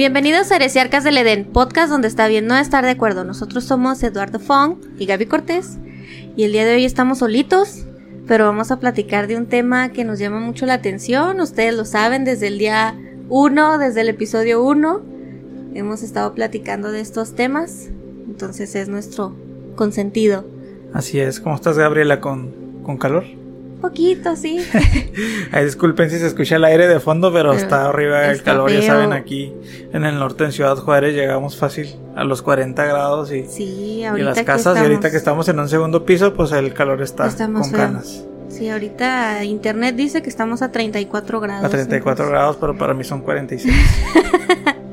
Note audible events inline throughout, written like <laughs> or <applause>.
Bienvenidos a Heresiarcas del Edén, podcast donde está bien no estar de acuerdo. Nosotros somos Eduardo Fong y Gaby Cortés y el día de hoy estamos solitos, pero vamos a platicar de un tema que nos llama mucho la atención. Ustedes lo saben desde el día 1, desde el episodio 1. Hemos estado platicando de estos temas, entonces es nuestro consentido. Así es, ¿cómo estás Gabriela con, con calor? Poquito, sí. <laughs> Ay, disculpen si se escucha el aire de fondo, pero, Pero está arriba el está calor. Ya saben, aquí en el norte, en Ciudad Juárez, llegamos fácil a los 40 grados y, Sí, y ahorita las casas. estamos, Y ahorita que estamos en un segundo piso, pues el calor está Estamos con feo. ganas. Sí, ahorita internet dice que estamos a 34 grados. A 34 entonces- grados, pero para mí son 46. <laughs>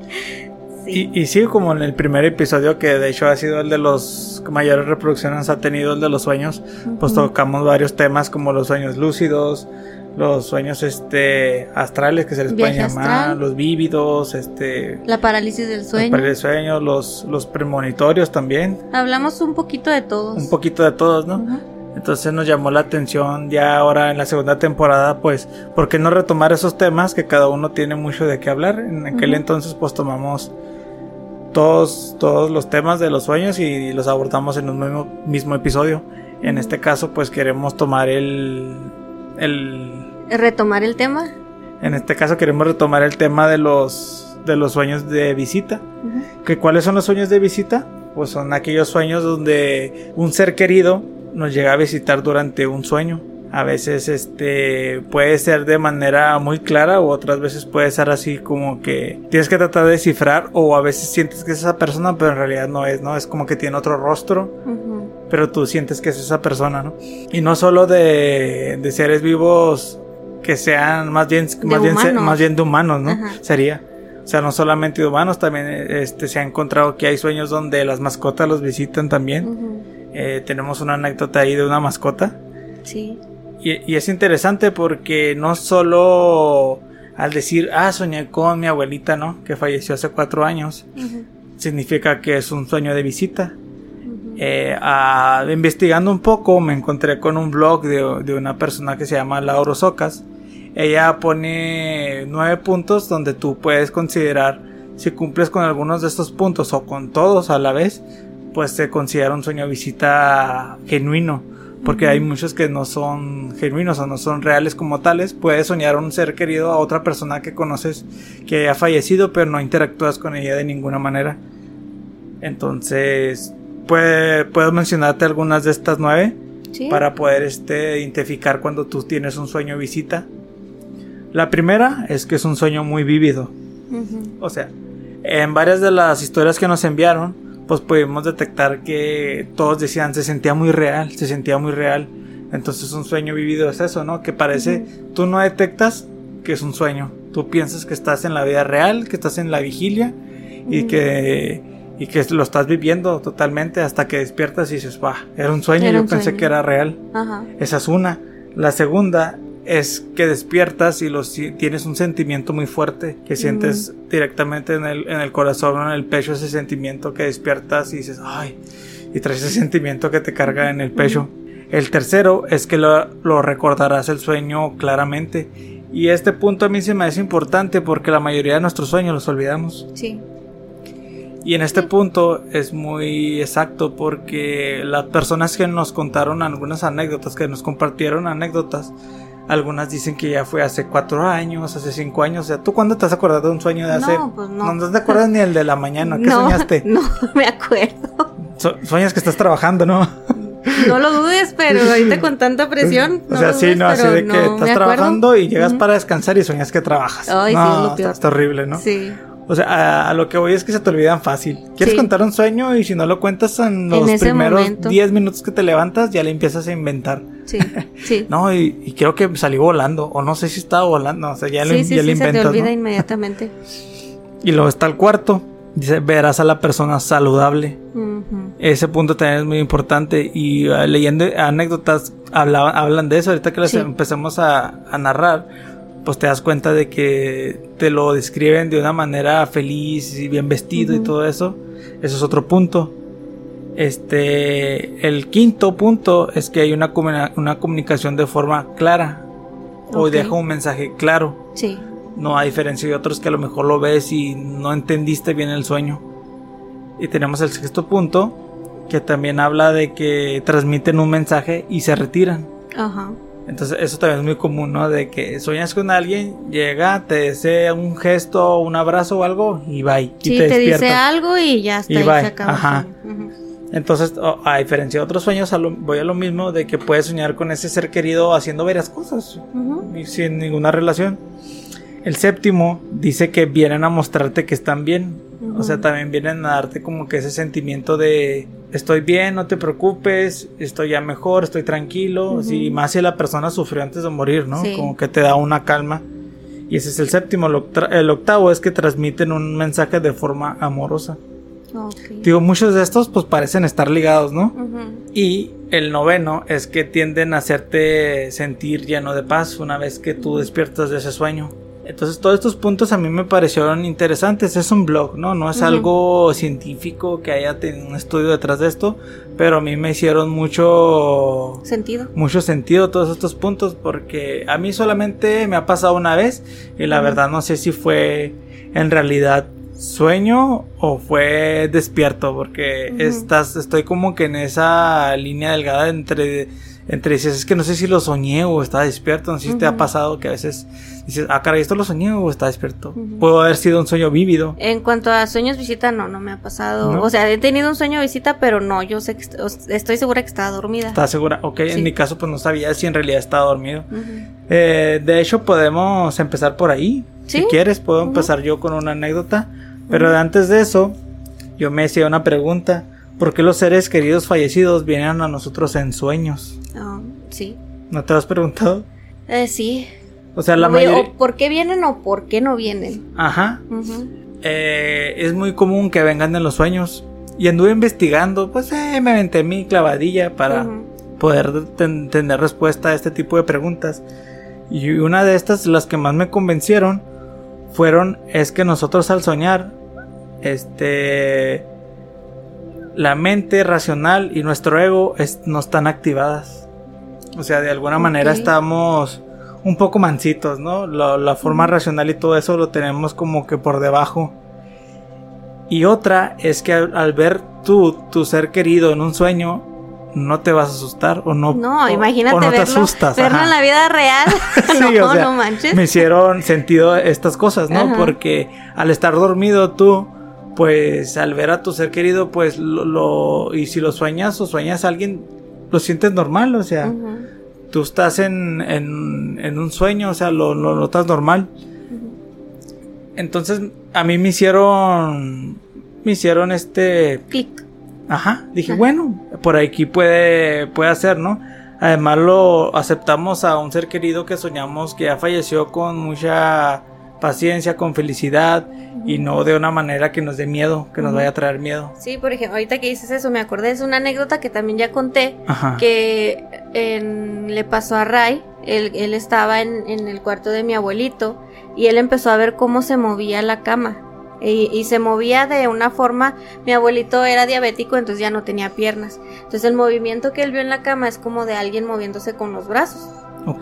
Sí. Y, y sí, como en el primer episodio, que de hecho ha sido el de los mayores reproducciones ha tenido, el de los sueños, pues tocamos varios temas como los sueños lúcidos, los sueños este astrales que se les pueden llamar, astral. los vívidos, este La parálisis del sueño. parálisis de sueño, los, los premonitorios también, Hablamos un poquito de todos. un poquito de todos, ¿no? Entonces nos llamó la atención ya ahora en la segunda temporada, pues, ¿por qué no retomar esos temas que cada uno tiene mucho de qué hablar? En aquel entonces, pues tomamos todos, todos los temas de los sueños y los abordamos en un mismo, mismo episodio. En este caso, pues queremos tomar el, el, Retomar el tema. en este caso queremos retomar el tema de los, de los sueños de visita. Ujú. ¿Que ¿Cuáles son los sueños de visita? Pues son aquellos sueños donde un ser querido nos llega a visitar durante un sueño. A veces este puede ser de manera muy clara o otras veces puede ser así como que tienes que tratar de descifrar o a veces sientes que es esa persona pero en realidad no es, ¿no? Es como que tiene otro rostro pero tú sientes que es esa persona, ¿no? Y no solo de, de seres vivos que sean más bien, más bien, más bien de humanos, ¿no? Ajá. Sería. O sea, no solamente de humanos, también este, se ha encontrado que hay sueños donde las mascotas los visitan también. Eh, tenemos una anécdota ahí de una mascota. Sí. Y, y es interesante porque no solo al decir, ah, soñé con mi abuelita, ¿no? Que falleció hace cuatro años, significa que es un sueño de visita. Eh, investigando un poco me encontré con un blog de, de una persona que se llama Lauro Socas. Ella pone nueve puntos donde tú puedes considerar si cumples con algunos de estos puntos o con todos a la vez, pues se considera un sueño de visita genuino. Porque hay muchos que no son genuinos o no son reales como tales. Puedes soñar a un ser querido, a otra persona que conoces que haya fallecido, pero no interactúas con ella de ninguna manera. Entonces, puede- puedo mencionarte algunas de estas nueve Sí. para poder este, identificar cuando tú tienes un sueño visita. La primera es que es un sueño muy vívido. O sea, en varias de las historias que nos enviaron, pues pudimos detectar que todos decían se sentía muy real, se sentía muy real. Entonces un sueño vivido es eso, ¿no? Que parece, tú no detectas que es un sueño. Tú piensas que estás en la vida real, que estás en la vigilia y que y que lo estás viviendo totalmente hasta que despiertas y dices, "Bah, era un sueño, Era yo un pensé sueño. que era real." Ajá. Esa es una. La segunda es que despiertas y lo, si- tienes un sentimiento muy fuerte que sientes directamente en el, en el corazón o en el pecho ese sentimiento que despiertas y dices, ay, y traes ese sentimiento que te carga en el pecho. El tercero es que lo, lo recordarás el sueño claramente. Y este punto a mí se me hace importante porque la mayoría de nuestros sueños los olvidamos. Sí. Y en este punto es muy exacto porque las personas que nos contaron algunas anécdotas, que nos compartieron anécdotas, algunas dicen que ya fue hace cuatro años, hace cinco años. O sea, ¿tú cuándo te has acordado de un sueño de hace? No, pues no. No te acuerdas ni el de la mañana. ¿Qué <laughs> no, soñaste? <laughs> No, me acuerdo. So- sueñas que estás trabajando, ¿no? No lo dudes, pero ahorita con tanta presión. <laughs> o sea, sí, dudes, no, así de que estás acuerdo. trabajando y llegas para descansar y sueñas que trabajas. Ay, sí, no, es lo está- peor. está horrible, ¿no? Sí. O sea, a, a lo que voy es que se te olvidan fácil. ¿Quieres Sí. contar un sueño? Y si no lo cuentas en los primeros momento. 10 minutos que te levantas, ya le empiezas a inventar. Sí, sí. <laughs> No, y, y creo que salí volando. O no sé si estaba volando. O sea, ya, sí, sí, ya sí, le se te inventas. olvida ¿no? inmediatamente. Y luego está el cuarto. Dice, verás a la persona saludable. Ese punto también es muy importante. Y ah, leyendo anécdotas hablaban, hablan de eso. Ahorita que las Sí. empezamos a, a narrar, pues te das cuenta de que te lo describen de una manera feliz y bien vestido y todo eso. Eso es otro punto. Este, el quinto punto es que hay una, una comunicación de forma clara. O deja un mensaje claro. Sí. No a diferencia de otros que a lo mejor lo ves y no entendiste bien el sueño. Y tenemos el sexto punto, que también habla de que transmiten un mensaje y se retiran. Ajá. Entonces eso también es muy común, ¿no? De que sueñas con alguien, llega, te desea un gesto, un abrazo o algo y va y te, te, dice algo y ya está, Y y bye. se acaba. Ajá. Entonces, a diferencia de otros sueños, a lo- voy a lo mismo de que puedes soñar con ese ser querido haciendo varias cosas y sin ninguna relación. El séptimo dice que vienen a mostrarte que están bien. O sea, también vienen a darte como que ese sentimiento de estoy bien, no te preocupes, estoy ya mejor, estoy tranquilo. Ujú. Sí, más si la persona sufrió antes de morir, ¿no? Sí. Como que te da una calma. Y ese es el séptimo. El octavo es que transmiten un mensaje de forma amorosa. Digo, muchos de estos pues parecen estar ligados, ¿no? Y el noveno es que tienden a hacerte sentir lleno de paz una vez que tú despiertas de ese sueño. Entonces todos estos puntos a mí me parecieron interesantes. Es un blog, ¿no? No es algo científico que haya tenido un estudio detrás de esto, pero a mí me hicieron mucho Sentido. mucho sentido todos estos puntos porque a mí solamente me ha pasado una vez y la verdad no sé si fue en realidad sueño o fue despierto porque estás estoy como que en esa línea delgada entre entre dices es que no sé si lo soñé o estaba despierto no sé si te ha pasado que a veces dices ah caray esto lo soñé o está despierto Ujú. pudo haber sido un sueño vívido En cuanto a sueños visita, no, no me ha pasado. ¿No? O sea, he tenido un sueño visita, pero no, yo sé que estoy segura que estaba dormida. ¿Estás segura? Ok, Sí. en mi caso pues no sabía si en realidad estaba dormido. Eh, de hecho, podemos empezar por ahí. ¿Sí? Si quieres, puedo empezar yo con una anécdota. Pero antes de eso, yo me hacía una pregunta. ¿Por qué los seres queridos fallecidos vienen a nosotros en sueños? Ah, sí. ¿No te lo has preguntado? Eh, sí. O sea, la mayoría... o ¿Por qué vienen o por qué no vienen? Ajá. Eh, es muy común que vengan en los sueños. Y anduve investigando, pues eh, me aventé mi clavadilla para poder ten- tener respuesta a este tipo de preguntas. Y una de estas, las que más me convencieron, fueron es que nosotros al soñar, este, la mente racional y nuestro ego es- no están activadas. O sea, de alguna manera estamos un poco mansitos, ¿no? La, la forma racional y todo eso lo tenemos como que por debajo. Y otra es que al, al ver tú, tu ser querido en un sueño, no te vas a asustar o no. No, o- imagínate o no te verlo, asustas. verlo en la vida real. <laughs> <laughs> Sí, no, o sea, no manches. Me hicieron sentido estas cosas, ¿no? Ajá. Porque al estar dormido tú, pues al ver a tu ser querido, pues lo, lo- y si lo sueñas o sueñas a alguien, lo sientes normal, o sea, Ujú. tú estás en, en, en un sueño, o sea, lo, lo notas normal. Entonces, a mí me hicieron, me hicieron este, Clic. Ajá, dije, Ajá. bueno, por aquí puede, puede hacer, ¿no? Además lo aceptamos a un ser querido que soñamos que ya falleció con mucha paciencia, con felicidad y no de una manera que nos dé miedo, que nos vaya a traer miedo. Sí, por ejemplo, ahorita que dices eso, me acordé, es una anécdota que también ya conté, Ajá. que en- le pasó a Ray, él, él estaba en, en el cuarto de mi abuelito y él empezó a ver cómo se movía la cama. Y, y se movía de una forma, mi abuelito era diabético, entonces ya no tenía piernas. Entonces el movimiento que él vio en la cama es como de alguien moviéndose con los brazos.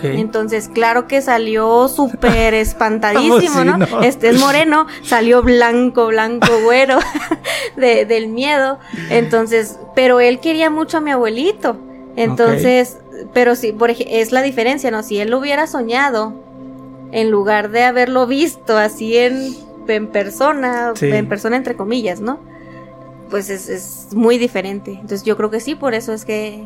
Entonces, claro que salió súper <laughs> espantadísimo, ¿no? no. Este es moreno, salió blanco, blanco, <laughs> güero <laughs> de- del miedo. Entonces, pero él quería mucho a mi abuelito. Entonces, pero sí, por es la diferencia, ¿no? Si él lo hubiera soñado, en lugar de haberlo visto así en, en persona, Sí. en persona entre comillas, ¿no? Pues es, es muy diferente. Entonces yo creo que sí, por eso es que,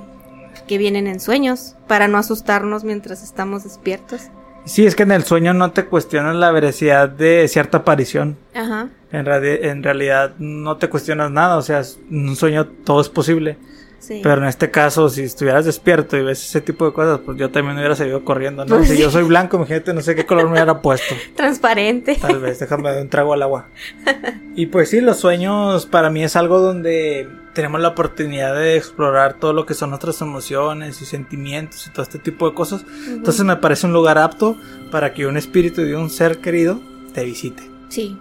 que vienen en sueños, para no asustarnos mientras estamos despiertos. Sí, es que en el sueño no te cuestionas la veracidad de cierta aparición. Ajá. En, en realidad no te cuestionas nada, o sea, en un sueño todo es posible. Sí. Pero en este caso, si estuvieras despierto y ves ese tipo de cosas, pues yo también hubiera seguido corriendo, ¿no? Pues si sí. yo soy blanco, imagínate, no sé qué color me hubiera <laughs> puesto. Transparente. Tal vez, déjame dar un trago al agua. <laughs> Y pues sí, los sueños para mí es algo donde tenemos la oportunidad de explorar todo lo que son nuestras emociones y sentimientos y todo este tipo de cosas. Entonces me parece un lugar apto para que un espíritu de un ser querido te visite. Sí,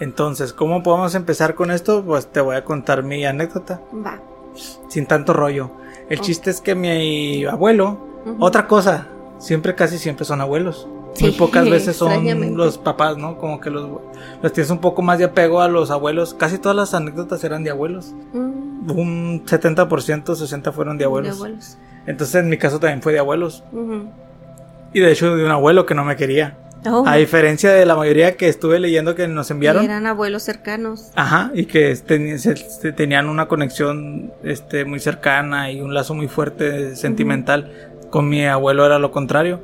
Entonces, ¿cómo podemos empezar con esto? Pues te voy a contar mi anécdota, va. Sin tanto rollo. El chiste es que mi abuelo, otra cosa, siempre casi siempre son abuelos. muy pocas veces son los papás, ¿no? Como que los, los tienes un poco más de apego a los abuelos. Casi todas las anécdotas eran de abuelos. Mm, Un 70%, 60% fueron de abuelos. De abuelos. Entonces en mi caso también fue de abuelos. Y de hecho de un abuelo que no me quería. Oh, A diferencia de la mayoría que estuve leyendo que nos y enviaron. eran abuelos cercanos. Ajá, y que teni- se- se tenían una conexión este, muy cercana y un lazo muy fuerte sentimental. Con mi abuelo era lo contrario.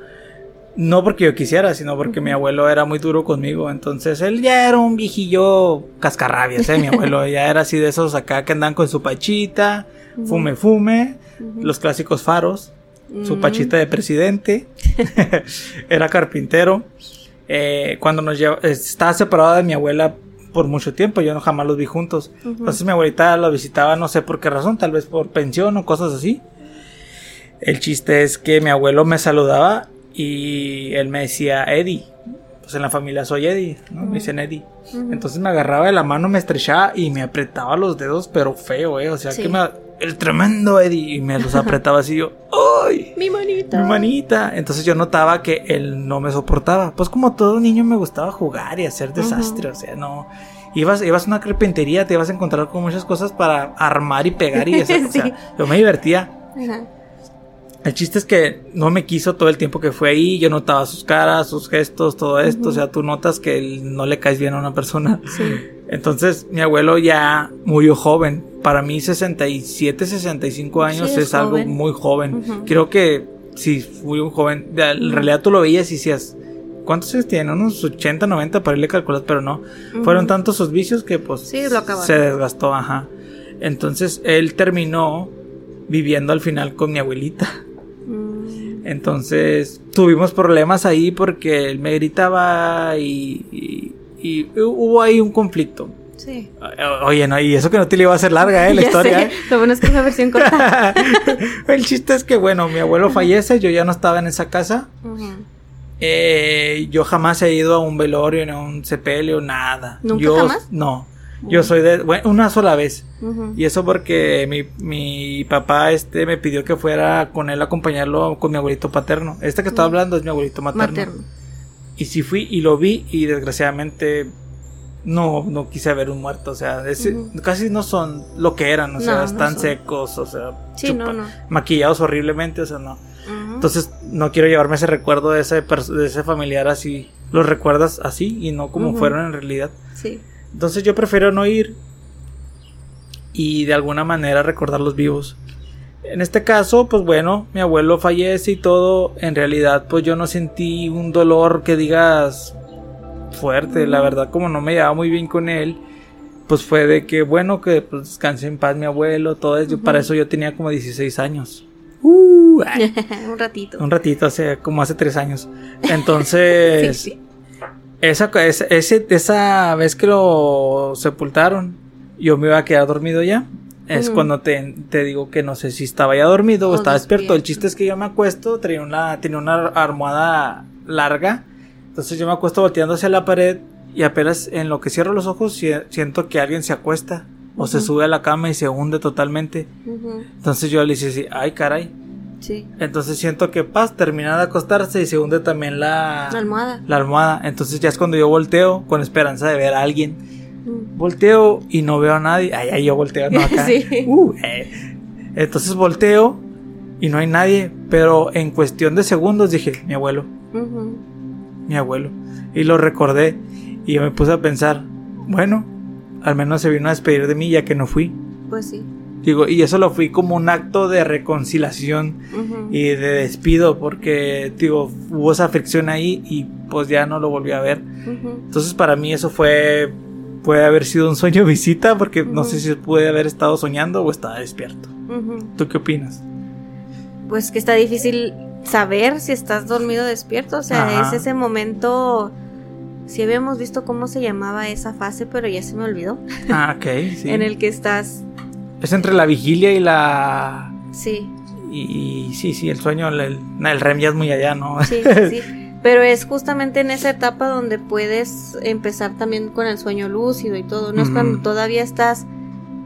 No porque yo quisiera, sino porque mi abuelo era muy duro conmigo. Entonces él ya era un viejillo cascarrabias, ¿eh? Mi <laughs> abuelo ya era así de esos acá que andan con su pachita, fume, fume, los clásicos faros, su pachita de presidente. <laughs> era carpintero. Eh, cuando nos lleva, eh, estaba separado de mi abuela por mucho tiempo, yo no jamás los vi juntos. Entonces mi abuelita lo visitaba, no sé por qué razón, tal vez por pensión o cosas así. El chiste es que mi abuelo me saludaba y él me decía Eddie. Pues en la familia soy Eddie, ¿no? Me dicen Eddie. Entonces me agarraba de la mano, me estrechaba y me apretaba los dedos, pero feo, ¿eh? O sea, Sí. que me... El tremendo Eddie. Y me los apretaba así yo, ¡ay! Mi manita. Mi manita. Entonces yo notaba que él no me soportaba. Pues como todo niño me gustaba jugar y hacer desastre. O sea, no. Ibas, ibas a una carpintería, te ibas a encontrar con muchas cosas para armar y pegar y eso. O <laughs> Sí. sea, yo me divertía. Ajá. El chiste es que no me quiso todo el tiempo que fue ahí. Yo notaba sus caras, sus gestos, todo esto. O sea, tú notas que no le caes bien a una persona. Sí. Entonces, mi abuelo ya murió joven. Para mí, 67, 65 años Sí, es, es algo muy joven. Creo que si fui un joven, en realidad tú lo veías y decías, ¿cuántos años tiene? Unos 80, 90 para irle a calcular, pero no. Fueron tantos sus vicios que pues Sí, lo se desgastó, ajá. Entonces, él terminó viviendo al final con mi abuelita. Mm, Entonces tuvimos problemas ahí porque él me gritaba y, y- y hubo ahí un conflicto. Sí. Oye, no, y eso que no te le iba a hacer larga, ¿eh? <laughs> La Ya historia. sé. Lo bueno es que es una versión corta. <laughs> El chiste es que, bueno, mi abuelo fallece, yo ya no estaba en esa casa. Eh, yo jamás he ido a un velorio, ni a un sepelio, nada. ¿Nunca yo, jamás? No. Yo soy de, bueno, una sola vez. Y eso porque mi, mi papá este me pidió que fuera con él a acompañarlo con mi abuelito paterno. Este que estoy hablando es mi abuelito materno. Materno. Y sí fui y lo vi y desgraciadamente no, no quise ver un muerto. O sea, casi no son lo que eran. O sea, No, están son. secos, o sea, Sí, chupa- no, no. maquillados horriblemente, o sea, no. Entonces no quiero llevarme ese recuerdo de ese, de ese familiar así. Los recuerdas así y no como fueron en realidad. Sí. Entonces yo prefiero no ir y de alguna manera recordarlos vivos. En este caso, pues bueno, mi abuelo fallece y todo. En realidad, pues yo no sentí un dolor que digas fuerte. La verdad, como no me llevaba muy bien con él, pues fue de que bueno, que pues, descanse en paz mi abuelo, todo eso. Para eso yo tenía como 16 años. Uh, <laughs> un ratito. un ratito, hace como hace 3 años. Entonces, <laughs> Sí, sí. Esa, esa, esa vez que lo sepultaron, yo me iba a quedar dormido ya. Es cuando te, te digo que no sé si estaba ya dormido o, O estaba despierto. El chiste es que yo me acuesto, tenía una, tenía una almohada larga. Entonces yo me acuesto volteando hacia la pared y apenas en lo que cierro los ojos si- siento que alguien se acuesta o se sube a la cama y se hunde totalmente. Entonces yo le dije así, ay caray. Sí. Entonces siento que paz termina de acostarse y se hunde también la, La almohada. la almohada. Entonces ya es cuando yo volteo con esperanza de ver a alguien. Mm. Volteo y no veo a nadie. Ay, ay, yo volteo, no acá. <laughs> Sí. Uh, eh. Entonces volteo y no hay nadie. Pero en cuestión de segundos dije, mi abuelo, mi abuelo. Y lo recordé y me puse a pensar, bueno, al menos se vino a despedir de mí ya que no fui. Pues sí. Digo, y eso lo fui como un acto de reconciliación y de despido porque, digo, hubo esa fricción ahí y pues ya no lo volví a ver. Entonces para mí eso fue puede haber sido un sueño <laughs> visita porque no sé si puede haber estado soñando o estaba despierto. ¿Tú qué opinas? Pues que está difícil saber si estás dormido o despierto. O sea, Ajá. es ese momento. Si habíamos visto cómo se llamaba esa fase, pero ya se me olvidó. Ah, ok, sí. <laughs> En el que estás. Es entre la vigilia y la Sí, y, y sí, sí, el sueño, el, REM ya es muy allá, ¿no? sí, sí, sí. <laughs> Pero es justamente en esa etapa donde puedes empezar también con el sueño lúcido y todo. No es cuando todavía estás.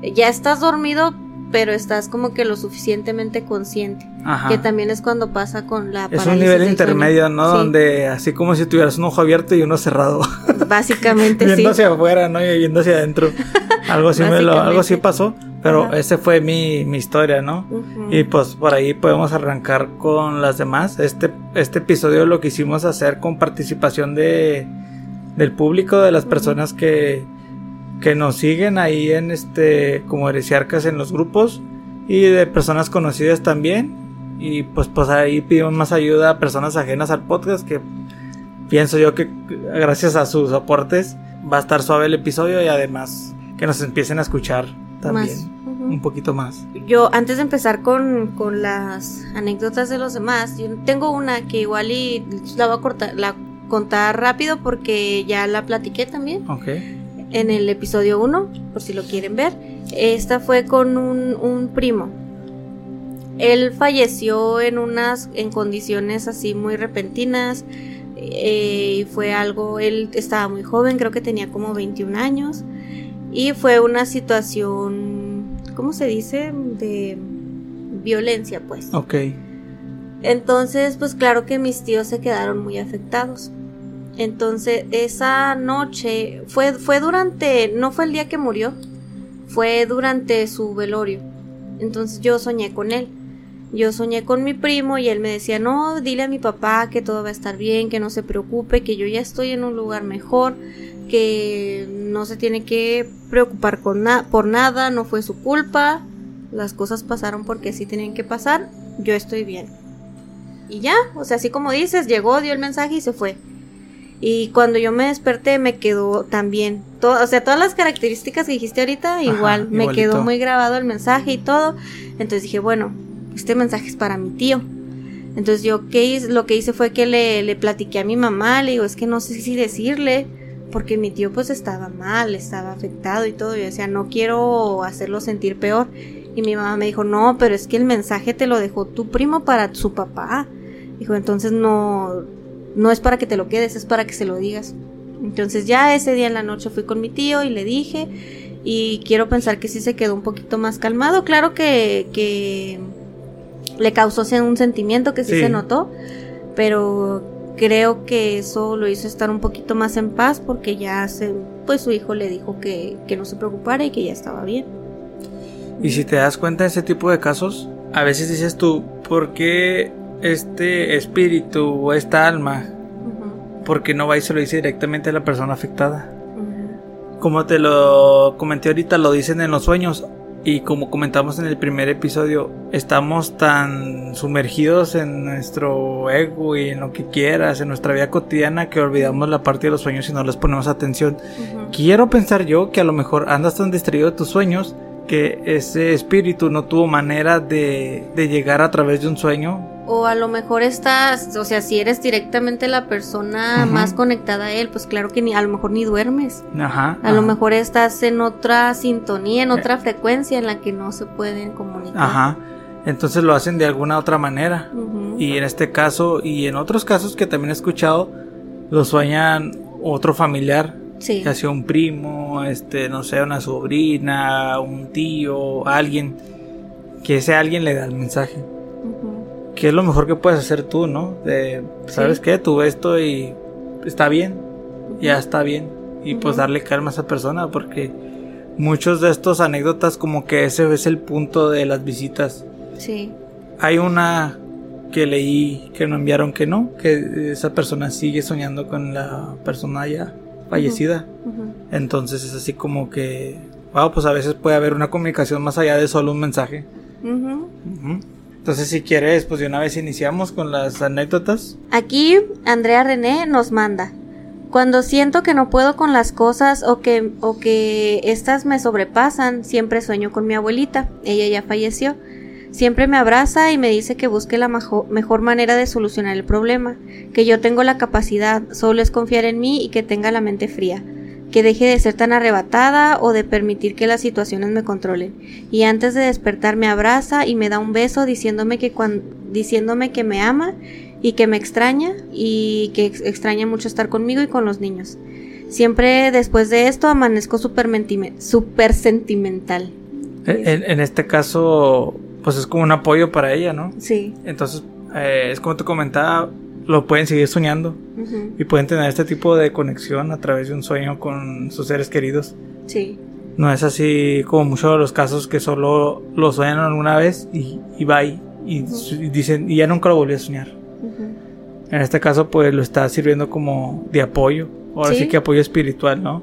Ya estás dormido, pero estás como que lo suficientemente consciente. Ajá. Que también es cuando pasa con la Es un nivel intermedio, sueño. ¿no? Sí, Donde así como si tuvieras un ojo abierto y uno cerrado. <laughs> Básicamente sí. viendo hacia afuera, ¿no? Y viendo hacia adentro. <laughs> Algo así, me lo, algo así pasó. Pero Ajá. ese fue mi, mi historia, ¿no? Y pues por ahí podemos arrancar con las demás. Este, este episodio lo quisimos hacer con participación de, del público, de las personas que, que nos siguen ahí en este, como heresiarcas en los grupos y de personas conocidas también. Y pues, pues ahí pedimos más ayuda a personas ajenas al podcast que pienso yo que gracias a sus aportes va a estar suave el episodio y además que nos empiecen a escuchar también Más. Un poquito más. Yo, antes de empezar con, con las anécdotas de los demás, yo tengo una que igual y la voy a cortar, la contar rápido porque ya la platiqué también Ok. En el episodio 1, por si lo quieren ver. Esta fue con un, un primo. Él falleció en unas en condiciones así muy repentinas. eh, y fue algo, él estaba muy joven, creo que tenía como 21 años. Y fue una situación, ¿cómo se dice? De violencia, pues. Ok. Entonces, pues claro que mis tíos se quedaron muy afectados. Entonces, esa noche fue, fue durante, no fue el día que murió, fue durante su velorio. Entonces yo soñé con él. Yo soñé con mi primo y él me decía, no, dile a mi papá que todo va a estar bien, que no se preocupe, que yo ya estoy en un lugar mejor, que no se tiene que preocupar con na- por nada, no fue su culpa, las cosas pasaron porque sí tenían que pasar, yo estoy bien. Y ya, o sea, así como dices, llegó, dio el mensaje y se fue. Y cuando yo me desperté me quedó también, todo, o sea, todas las características que dijiste ahorita, igual, me igualito. quedó muy grabado el mensaje y todo. Entonces dije, bueno, este mensaje es para mi tío. Entonces yo ¿qué hice? lo que hice fue que le, le platiqué a mi mamá, le digo, es que no sé si decirle, porque mi tío pues estaba mal, estaba afectado y todo. Yo decía, no quiero hacerlo sentir peor. Y mi mamá me dijo, no, pero es que el mensaje te lo dejó tu primo para su papá. Dijo, entonces no, no es para que te lo quedes, es para que se lo digas. Entonces ya ese día en la noche fui con mi tío y le dije y quiero pensar que sí se quedó un poquito más calmado. Claro que, que le causó un sentimiento que sí, Sí. se notó, pero creo que eso lo hizo estar un poquito más en paz porque ya se, pues su hijo le dijo que, que no se preocupara y que ya estaba bien. Y si te das cuenta de ese tipo de casos, a veces dices tú, ¿por qué este espíritu o esta alma, Ujú, por qué no va y se lo dice directamente a la persona afectada? Como te lo comenté ahorita, lo dicen en los sueños. Y como comentamos en el primer episodio, estamos tan sumergidos en nuestro ego y en lo que quieras, en nuestra vida cotidiana, que olvidamos la parte de los sueños y no les ponemos atención. Quiero pensar yo que a lo mejor andas tan distraído de tus sueños que ese espíritu no tuvo manera de, de llegar a través de un sueño. O a lo mejor estás, o sea, si eres directamente la persona más conectada a él, pues claro que ni, a lo mejor ni duermes. Ajá. A lo mejor estás en otra sintonía, en otra frecuencia en la que no se pueden comunicar. Ajá. Entonces lo hacen de alguna otra manera. Ujú. Y en este caso, y en otros casos que también he escuchado, lo sueñan otro familiar, Sí. ya sea un primo, este, no sé, una sobrina, un tío, alguien, que ese alguien le da el mensaje. Que es lo mejor que puedes hacer tú, ¿no? De, ¿sabes Sí. qué? Tú esto y está bien, ya está bien. Y pues darle calma a esa persona porque muchos de estos anécdotas como que ese es el punto de las visitas. Sí. Hay una que leí que no enviaron que no, que esa persona sigue soñando con la persona ya fallecida. Entonces es así como que, wow, pues a veces puede haber una comunicación más allá de solo un mensaje. Ujú. Ujú. Entonces si quieres, pues de una vez iniciamos con las anécdotas. Aquí Andrea René nos manda. Cuando siento que no puedo con las cosas o que, o que estas me sobrepasan, siempre sueño con mi abuelita. Ella ya falleció. Siempre me abraza y me dice que busque la mejor manera de solucionar el problema, que yo tengo la capacidad, solo es confiar en mí y que tenga la mente fría, que deje de ser tan arrebatada o de permitir que las situaciones me controlen. Y antes de despertar me abraza y me da un beso diciéndome que cuan- diciéndome que me ama y que me extraña y que ex- extraña mucho estar conmigo y con los niños. Siempre después de esto amanezco súper súper sentimental. En, en este caso, pues es como un apoyo para ella, ¿no? Sí. Entonces, eh, es como te comentaba, lo pueden seguir soñando y pueden tener este tipo de conexión a través de un sueño con sus seres queridos. Sí. No es así como muchos de los casos que solo lo sueñan alguna vez y, y va y, dicen, y ya nunca lo volví a soñar. En este caso, pues lo está sirviendo como de apoyo. Ahora sí, Sí. que apoyo espiritual, ¿no?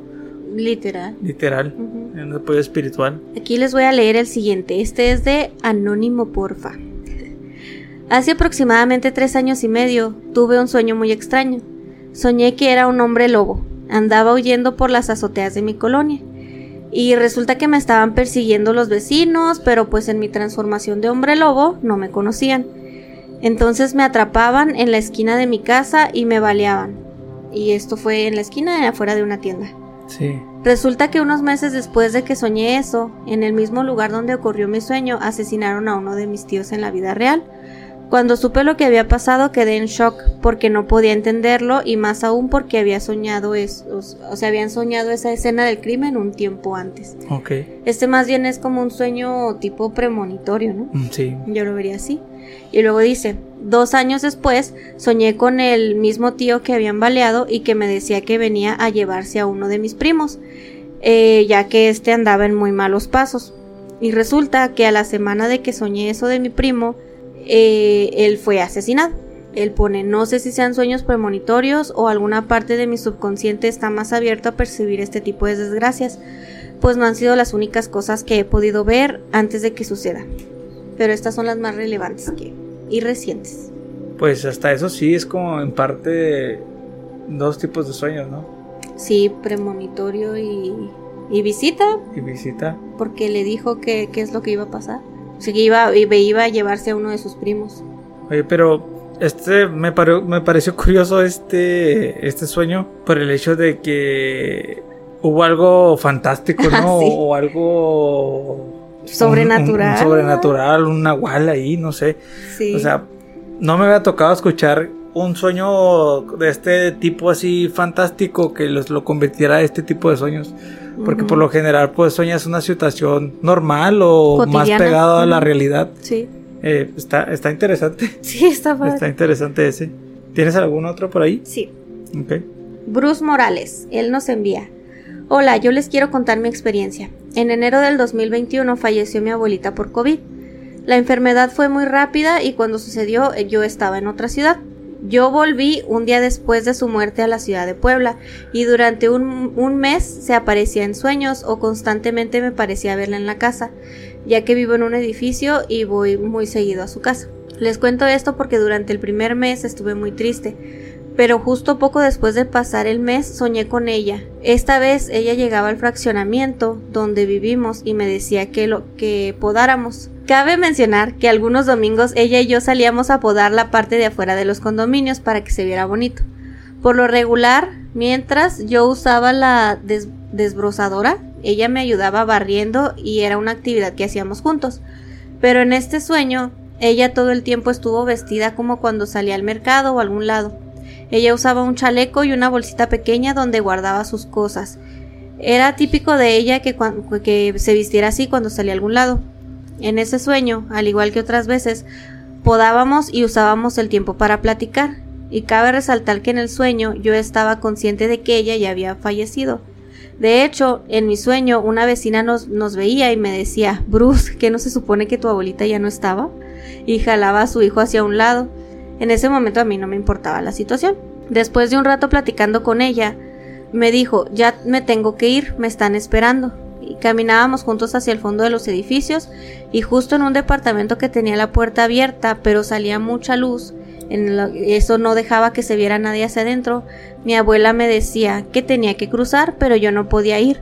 Literal. Literal. Un apoyo espiritual. Aquí les voy a leer el siguiente. Este es de Anónimo Porfa. Hace aproximadamente tres años y medio tuve un sueño muy extraño. Soñé que era un hombre lobo. Andaba huyendo por las azoteas de mi colonia. Y resulta que me estaban persiguiendo los vecinos, pero pues en mi transformación de hombre lobo no me conocían. Entonces me atrapaban en la esquina de mi casa y me baleaban. Y esto fue en la esquina afuera de una tienda. Sí. Resulta que unos meses después de que soñé eso, en el mismo lugar donde ocurrió mi sueño, asesinaron a uno de mis tíos en la vida real. Cuando supe lo que había pasado quedé en shock porque no podía entenderlo y más aún porque había soñado eso, o sea, habían soñado esa escena del crimen un tiempo antes. Ok. Este más bien es como un sueño tipo premonitorio, ¿no? Mm, Sí. Yo lo vería así. Y luego dice, dos años después soñé con el mismo tío que habían baleado y que me decía que venía a llevarse a uno de mis primos, eh, ya que este andaba en muy malos pasos. Y resulta que a la semana de que soñé eso de mi primo, eh, él fue asesinado. Él pone, no sé si sean sueños premonitorios o alguna parte de mi subconsciente está más abierto a percibir este tipo de desgracias, pues no han sido las únicas cosas que he podido ver antes de que suceda pero estas son las más relevantes que y recientes. Pues hasta eso sí es como en parte dos tipos de sueños, ¿no? Sí, premonitorio y, y visita, Y visita. porque le dijo que qué es lo que iba a pasar. O sea, que iba, iba a llevarse a uno de sus primos. Oye, pero este me, pareció me pareció curioso este, este sueño por el hecho de que hubo algo fantástico, ¿no? <laughs> Sí. O algo Sobrenatural. un- un sobrenatural, un nahual ahí, no sé. Sí. O sea, no me había tocado escuchar un sueño de este tipo así fantástico que los, lo convirtiera a este tipo de sueños. Porque por lo general, pues sueñas una situación normal o más pegada a la realidad. Sí. Eh, está, está interesante. <laughs> Sí, está padre. Está interesante ese. ¿Tienes algún otro por ahí? Sí. Ok. Bruce Morales, él nos envía. Hola, yo les quiero contar mi experiencia. En enero del 2021 falleció mi abuelita por COVID. La enfermedad fue muy rápida y cuando sucedió eh, yo estaba en otra ciudad. Yo volví un día después de su muerte a la ciudad de Puebla y durante un, mes se aparecía en sueños o constantemente me parecía verla en la casa, ya que vivo en un edificio y voy muy seguido a su casa. Les cuento esto porque durante el primer mes estuve muy triste, pero justo poco después de pasar el mes soñé con ella. Esta vez ella llegaba al fraccionamiento donde vivimos y me decía que lo que podáramos. Cabe mencionar que algunos domingos ella y yo salíamos a podar la parte de afuera de los condominios para que se viera bonito. Por lo regular, mientras yo usaba la des- desbrozadora, ella me ayudaba barriendo y era una actividad que hacíamos juntos. Pero en este sueño, ella todo el tiempo estuvo vestida como cuando salía al mercado o algún lado. Ella usaba un chaleco y una bolsita pequeña donde guardaba sus cosas. Era típico de ella que, se vistiera así cuando salía a algún lado. En ese sueño, al igual que otras veces, podábamos y usábamos el tiempo para platicar. Y cabe resaltar que en el sueño yo estaba consciente de que ella ya había fallecido. De hecho, en mi sueño una vecina nos, nos veía y me decía, Bruce, ¿que no se supone que tu abuelita ya no estaba? Y jalaba a su hijo hacia un lado. En ese momento a mí no me importaba la situación. Después de un rato platicando con ella, me dijo, ya me tengo que ir, me están esperando. Y caminábamos juntos hacia el fondo de los edificios y justo en un departamento que tenía la puerta abierta, pero salía mucha luz, en eso no dejaba que se viera nadie hacia adentro, mi abuela me decía que tenía que cruzar, pero yo no podía ir.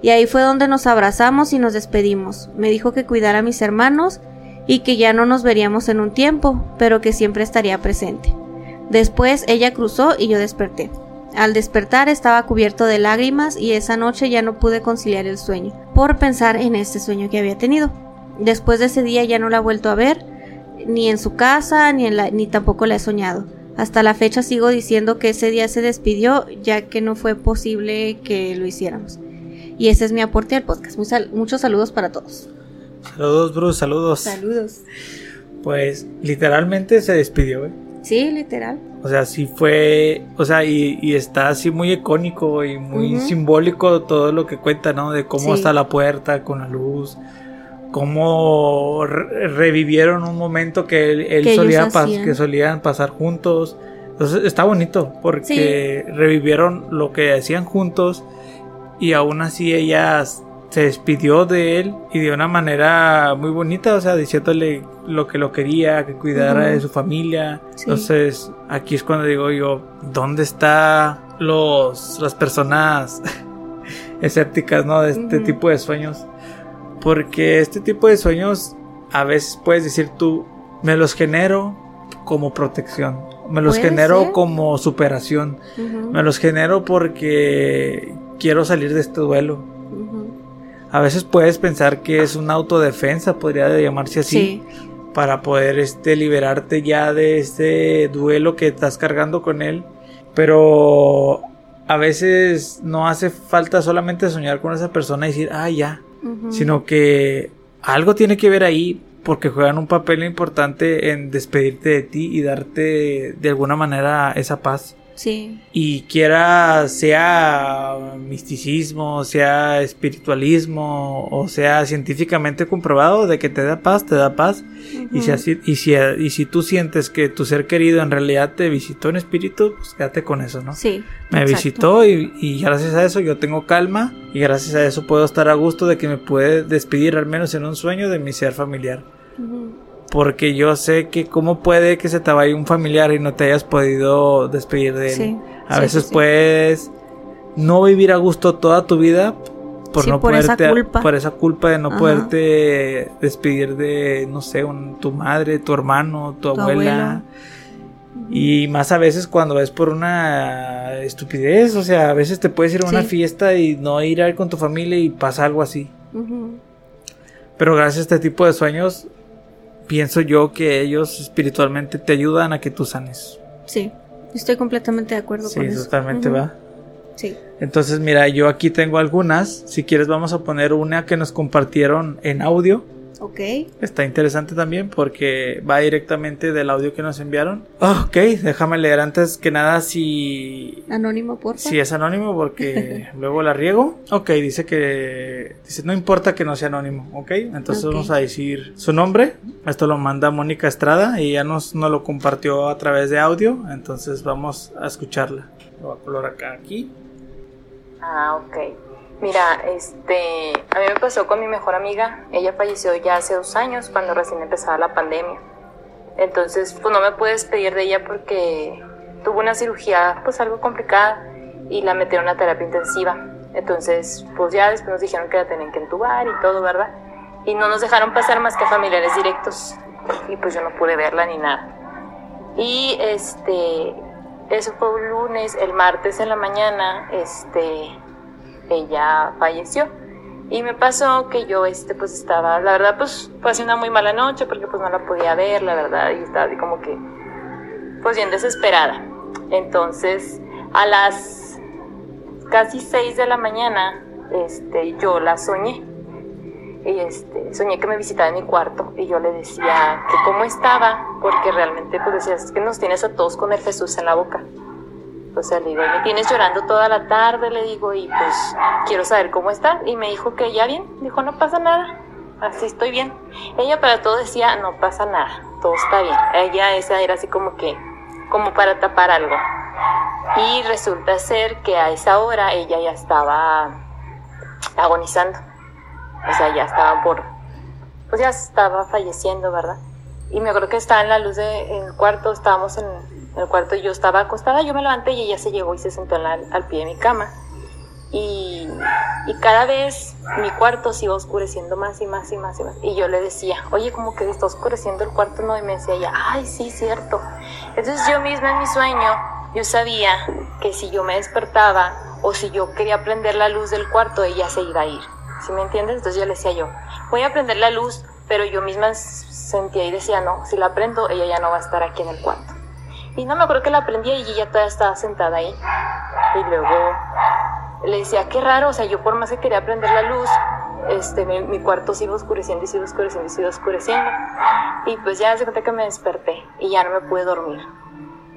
Y ahí fue donde nos abrazamos y nos despedimos. Me dijo que cuidara a mis hermanos y que ya no nos veríamos en un tiempo, pero que siempre estaría presente. Después ella cruzó y yo desperté. Al despertar estaba cubierto de lágrimas y esa noche ya no pude conciliar el sueño, por pensar en este sueño que había tenido. Después de ese día ya no la he vuelto a ver, ni en su casa, ni, en la, ni tampoco la he soñado. Hasta la fecha sigo diciendo que ese día se despidió, ya que no fue posible que lo hiciéramos. Y ese es mi aporte al podcast. Muchos saludos para todos. Saludos, Bruce, saludos. Saludos. Pues literalmente se despidió, ¿eh? Sí, literal. O sea, sí fue, o sea, y, y está así muy icónico y muy simbólico todo lo que cuenta, ¿no? De cómo Sí. está la puerta con la luz, cómo re- revivieron un momento que él, él Que solía que solían pasar juntos. Entonces está bonito porque revivieron lo que hacían juntos y aún así ella se despidió de él y de una manera muy bonita, o sea, diciéndole lo que lo quería, que cuidara de su familia. Sí. Entonces, aquí es cuando digo yo, ¿dónde está los las personas <laughs> escépticas, ¿no? De este tipo de sueños. Porque este tipo de sueños a veces puedes decir tú, me los genero como protección, me los genero ser. como superación, me los genero porque quiero salir de este duelo. A veces puedes pensar que es una autodefensa, podría llamarse así, Sí. para poder este, liberarte ya de este duelo que estás cargando con él. Pero a veces no hace falta solamente soñar con esa persona y decir, ah, ya, sino que algo tiene que ver ahí porque juegan un papel importante en despedirte de ti y darte de alguna manera esa paz. Sí. Y quiera sea misticismo, sea espiritualismo o sea científicamente comprobado de que te da paz, te da paz. Y, si así, y, si, y si tú sientes que tu ser querido en realidad te visitó en espíritu, pues quédate con eso, ¿no? Sí. Me exacto. visitó y, y gracias a eso yo tengo calma y gracias a eso puedo estar a gusto de que me puede despedir al menos en un sueño de mi ser familiar. Ujú. Porque yo sé que cómo puede que se te vaya un familiar y no te hayas podido despedir de él. Sí, A sí, veces sí, puedes no vivir a gusto toda tu vida por no por esa poderte culpa. por esa culpa de no Ajá. poderte despedir de no sé, un- tu madre, tu hermano, tu, Tu abuela. Y más a veces cuando es por una estupidez, o sea, a veces te puedes ir a una fiesta y no ir a ir con tu familia y pasa algo así. Pero gracias a este tipo de sueños, pienso yo que ellos espiritualmente te ayudan a que tú sanes. Sí. Estoy completamente de acuerdo Sí, con eso. totalmente Ujú. va. Sí. Entonces, mira, yo aquí tengo algunas. Si quieres, vamos a poner una que nos compartieron en audio. Ok. Está interesante también porque va directamente del audio que nos enviaron. Ah, ok, déjame leer antes que nada si Anónimo, por Si es anónimo porque <laughs> luego la riego. Ok, dice que... Dice, no importa que no sea anónimo, ok. Entonces vamos a decir su nombre. Esto lo manda Mónica Estrada y ya nos, nos lo compartió a través de audio. Entonces vamos a escucharla. Lo voy a colocar acá, aquí. Ah, ok. Mira, este, a mí me pasó con mi mejor amiga. Ella falleció ya hace dos años cuando recién empezaba la pandemia. Entonces, pues no me pude despedir de ella porque tuvo una cirugía, pues algo complicada y la metieron a terapia intensiva. Entonces, pues ya después nos dijeron que la tenían que entubar y todo, ¿verdad? Y no nos dejaron pasar más que familiares directos. Y pues yo no pude verla ni nada. Y este, eso fue un lunes, el martes en la mañana, este, ella falleció. Y me pasó que yo, este, pues estaba, la verdad, pues fue así una muy mala noche porque pues no la podía ver, la verdad, y estaba así como que, pues bien desesperada. Entonces, a las casi 6 de la mañana, este, yo la soñé. Y este, soñé que me visitaba en mi cuarto y yo le decía que cómo estaba, porque realmente pues decía, es que nos tienes a todos con el Jesús en la boca. O sea, le digo, me tienes llorando toda la tarde, le digo, y pues quiero saber cómo está. Y me dijo que ya bien, dijo, no pasa nada, así estoy bien. Ella para todo decía, no pasa nada, todo está bien. Ella esa era así como que, como para tapar algo. Y resulta ser que a esa hora ella ya estaba agonizando. O sea, ya estaba por, pues ya estaba falleciendo, ¿verdad? Y me acuerdo que estaba en la luz del cuarto, estábamos en el cuarto yo estaba acostada, yo me levanté y ella se llegó y se sentó en al pie de mi cama. Y, cada vez mi cuarto se iba oscureciendo más y más y más y más. Y yo le decía, oye, como que está oscureciendo el cuarto, no, y me decía ella, ay, sí, cierto. Entonces yo misma en mi sueño, yo sabía que si yo me despertaba o si yo quería prender la luz del cuarto, ella se iba a ir. ¿Sí me entiendes? Entonces yo le decía yo, voy a prender la luz, pero yo misma sentía y decía, no, si la prendo, ella ya no va a estar aquí en el cuarto. Y no me acuerdo que la prendía y ella todavía estaba sentada ahí. Y luego le decía, qué raro, o sea, yo por más que quería prender la luz, este, mi, cuarto se iba oscureciendo y se iba oscureciendo y se oscureciendo. Y pues ya se cuenta que me desperté y ya no me pude dormir.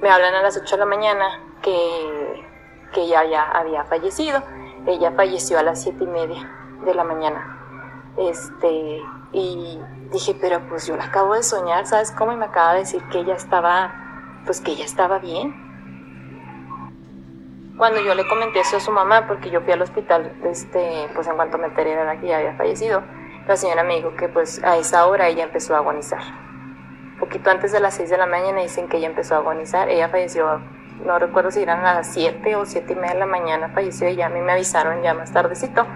Me hablan a las 8 de la mañana que, que ella ya había fallecido. Ella falleció a las 7 y media de la mañana. Este, y dije, pero pues yo la acabo de soñar, ¿sabes cómo? Y me acaba de decir que ella estaba, pues que ella estaba bien. Cuando yo le comenté eso a su mamá, porque yo fui al hospital, este, pues en cuanto me enteré de que ella había fallecido, la señora me dijo que pues a esa hora ella empezó a agonizar. Poquito antes de las 6 de la mañana dicen que ella empezó a agonizar. Ella falleció, no recuerdo si eran las 7 o 7 y media de la mañana, falleció y ya a mí me avisaron ya más tardecito.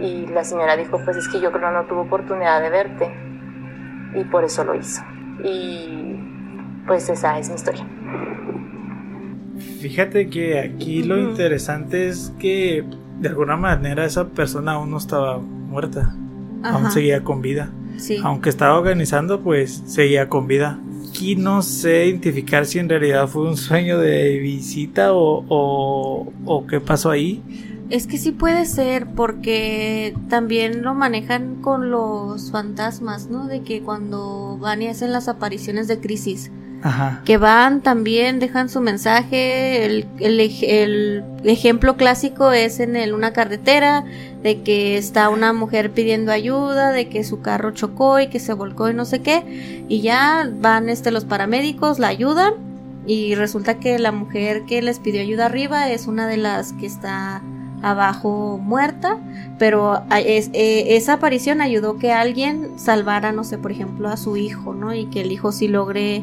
Y la señora dijo, pues es que yo creo no tuvo oportunidad de verte y por eso lo hizo. Y pues esa es mi historia. Fíjate que aquí lo interesante es que de alguna manera esa persona aún no estaba muerta, aún seguía con vida. Sí. Aunque estaba organizando, pues seguía con vida. Aquí no sé identificar si en realidad fue un sueño de visita o, o, o qué pasó ahí. Es que sí puede ser porque también lo manejan con los fantasmas, ¿no? De que cuando van y hacen las apariciones de crisis, Ajá. que van también, dejan su mensaje. El, el ej- el ejemplo clásico es en el- una carretera, de que está una mujer pidiendo ayuda, de que su carro chocó y que se volcó y no sé qué. Y ya van este, los paramédicos, la ayudan. Y resulta que la mujer que les pidió ayuda arriba es una de las que está abajo muerta, pero a- es- eh, esa aparición ayudó que alguien salvara, no sé, por ejemplo, a su hijo, ¿no? Y que el hijo sí logre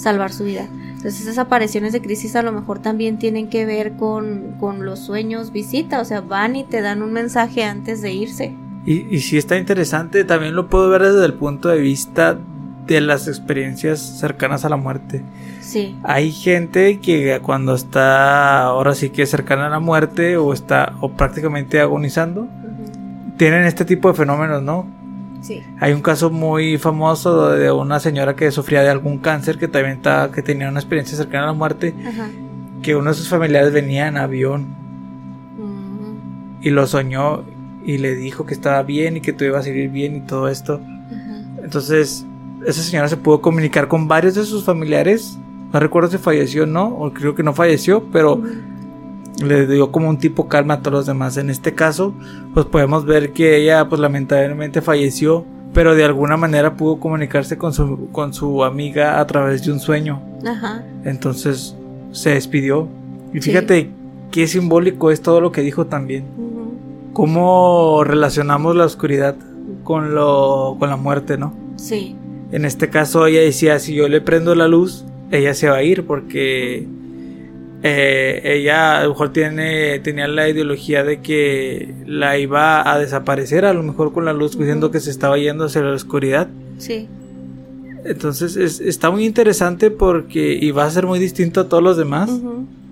salvar su vida. Entonces esas apariciones de crisis a lo mejor también tienen que ver con, con los sueños visita, o sea, van y te dan un mensaje antes de irse. Y, y si está interesante, también lo puedo ver desde el punto de vista de las experiencias cercanas a la muerte. Sí, Hay gente que cuando está ahora sí que cercana a la muerte o está o prácticamente agonizando, tienen este tipo de fenómenos, ¿no? Sí, Hay un caso muy famoso de una señora que sufría de algún cáncer que también está, que tenía una experiencia cercana a la muerte, ajá. que uno de sus familiares venía en avión Mm, y lo soñó y le dijo que estaba bien y que todo iba a salir bien y todo esto. ajá. Entonces, esa señora se pudo comunicar con varios de sus familiares. No recuerdo si falleció o no, o creo que no falleció, pero Ujú. Le dio como un tipo calma a todos los demás. En este caso, pues podemos ver que ella, pues lamentablemente falleció, pero de alguna manera pudo comunicarse con su, con su amiga a través de un sueño. Ajá. Entonces, se despidió. Y Sí. fíjate qué simbólico es todo lo que dijo también. Ujú. Cómo relacionamos la oscuridad con, lo, con la muerte, ¿no? Sí, En este caso ella decía, si yo le prendo la luz, ella se va a ir porque eh, ella a lo mejor tiene, tenía la ideología de que la iba a desaparecer, a lo mejor con la luz, diciendo que se estaba yendo hacia la oscuridad. sí, Entonces es- está muy interesante porque y va a ser muy distinto a todos los demás.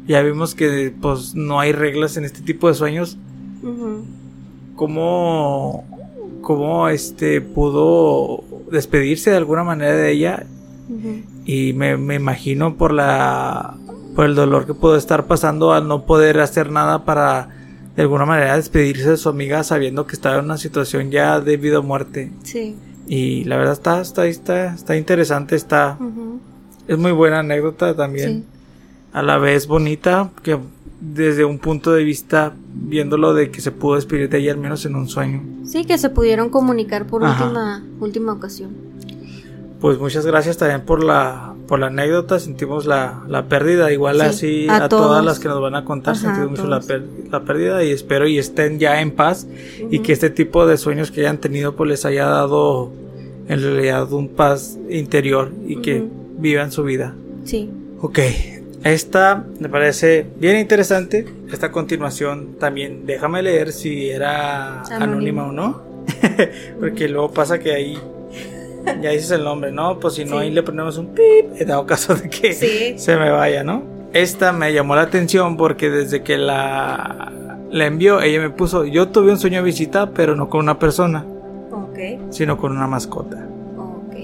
Ya vimos que pues no hay reglas en este tipo de sueños. Ujú. Cómo, cómo este pudo despedirse de alguna manera de ella y me, me imagino por la por el dolor que pudo estar pasando al no poder hacer nada para de alguna manera despedirse de su amiga sabiendo que estaba en una situación ya de vida o muerte Sí. y la verdad está está está, está interesante está es muy buena anécdota también Sí. a la vez bonita que desde un punto de vista viéndolo de que se pudo despedir de ella al menos en un sueño Sí, que se pudieron comunicar por Ajá. última, última ocasión. Pues muchas gracias también por la, por la anécdota, sentimos la, la pérdida, igual Sí, así a a, todas las que nos van a contar, Ajá, sentimos mucho la, per- la pérdida y espero y estén ya en paz y que este tipo de sueños que hayan tenido pues les haya dado en realidad un paz interior y que Ujú. vivan su vida. Sí. Ok, esta me parece bien interesante, esta continuación también, déjame leer si era Anónima. anónima o no, <laughs> porque luego pasa que ahí <laughs> ya dices el nombre, ¿no? Pues si no, Sí. ahí le ponemos un pip, he dado caso de que Sí. <laughs> se me vaya, ¿no? Esta me llamó la atención porque desde que la, la envió, ella me puso, yo tuve un sueño de visita, pero no con una persona, Ok. sino con una mascota. Ok.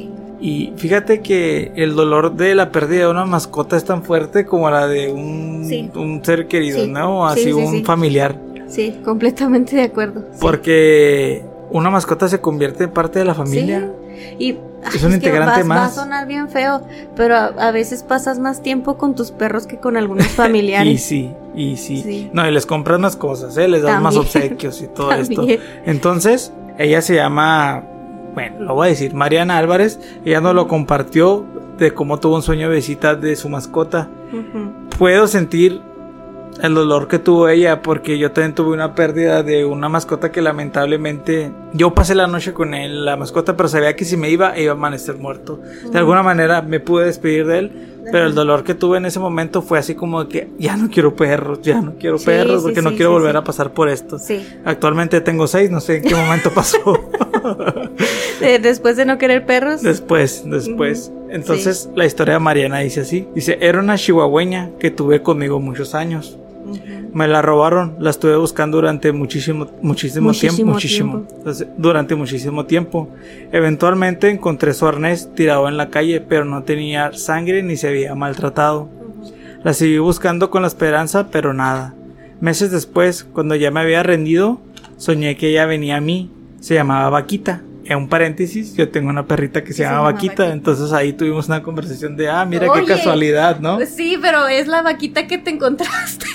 Y fíjate que el dolor de la pérdida de una mascota es tan fuerte como la de un, Sí. un ser querido. ¿no? Sí, Así sí, un familiar. Sí, completamente de acuerdo. Porque una mascota se convierte en parte de la familia. Y Es un integrante va- Va más. a sonar bien feo, pero a, a veces pasas más tiempo con tus perros que con algunos <laughs> Y familiares. sí, y sí. Sí. No, y les compras más cosas, ¿eh? Les das más obsequios y todo esto. Entonces, ella se llama, bueno, lo voy a decir, Mariana Álvarez. Ella nos lo compartió de cómo tuvo un sueño de visita de su mascota. Puedo sentir el dolor que tuvo ella porque yo también tuve una pérdida de una mascota que lamentablemente yo pasé la noche con él, la mascota, pero sabía que si me iba iba a amanecer muerto. De alguna manera me pude despedir de él, pero el dolor que tuve en ese momento fue así como que ya no quiero perros, ya no quiero Sí, perros sí, porque no sí, quiero volver a pasar por esto. Sí. Actualmente tengo seis, no sé en qué momento pasó. <laughs> Eh, después de no querer perros. Después, después. Entonces, la historia de Mariana dice así. Dice, era una chihuahueña que tuve conmigo muchos años. Me la robaron, la estuve buscando durante muchísimo, muchísimo, tiempo, Muchísimo muchísimo. tiempo. Entonces, durante muchísimo tiempo. Eventualmente encontré su arnés tirado en la calle, pero no tenía sangre ni se había maltratado. La seguí buscando con la esperanza, pero nada. Meses después, cuando ya me había rendido, soñé que ella venía a mí. Se llamaba Vaquita. En un paréntesis, yo tengo una perrita que se, llama Vaquita, Vaquita. entonces ahí tuvimos una conversación de, ah, mira Oye. qué casualidad, ¿no? Pues sí, pero es la vaquita que te encontraste.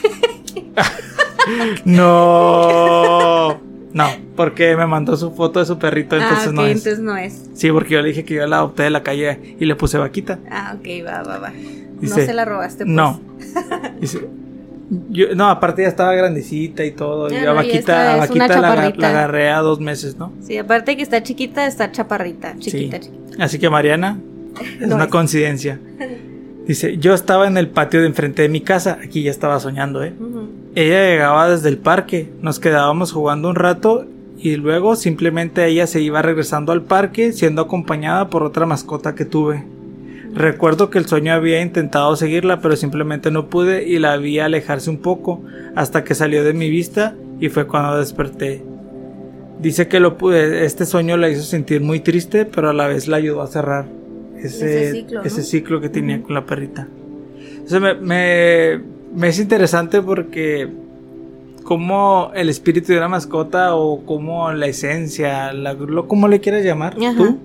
<laughs> No. No, porque me mandó su foto de su perrito, entonces ah, ok, no es. entonces no es. Sí, porque yo le dije que yo la adopté de la calle y le puse vaquita. Ah, ok, va, va, va. Dice, no se la robaste, pues. No. <laughs> Dice, yo, no, aparte ya estaba grandecita y todo. y a no, vaquita, a la, agarré a dos meses, ¿no? Sí, aparte que está chiquita, está chaparrita. Chiquita, Sí. chiquita. Así que Mariana, <laughs> es No una es. coincidencia. Dice, yo estaba en el patio de enfrente de mi casa, aquí ya estaba soñando, ¿eh? Ella llegaba desde el parque, nos quedábamos jugando un rato y luego simplemente ella se iba regresando al parque siendo acompañada por otra mascota que tuve. Recuerdo que el sueño había intentado seguirla pero simplemente no pude y la vi alejarse un poco hasta que salió de mi vista y fue cuando desperté. Dice que lo pude, este sueño la hizo sentir muy triste pero a la vez la ayudó a cerrar ese, Ese ciclo, ¿no? ese ciclo que tenía Ujú. con la perrita. Eso me, me, me es interesante porque como el espíritu de una mascota o como la esencia, la, lo, como le quieras llamar Ajá. tú,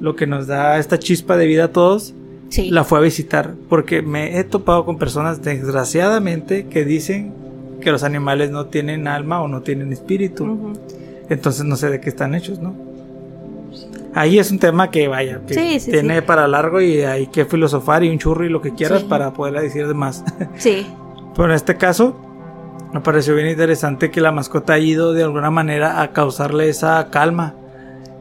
lo que nos da esta chispa de vida a todos, Sí. la fue a visitar. Porque me he topado con personas desgraciadamente que dicen que los animales no tienen alma o no tienen espíritu. Ujú. Entonces no sé de qué están hechos, ¿no? Ahí es un tema que vaya, que Sí, sí, tiene sí. para largo y hay que filosofar y un churro y lo que quieras para poder decir de más. <laughs> Sí. Pero en este caso, me pareció bien interesante que la mascota ha ido de alguna manera a causarle esa calma.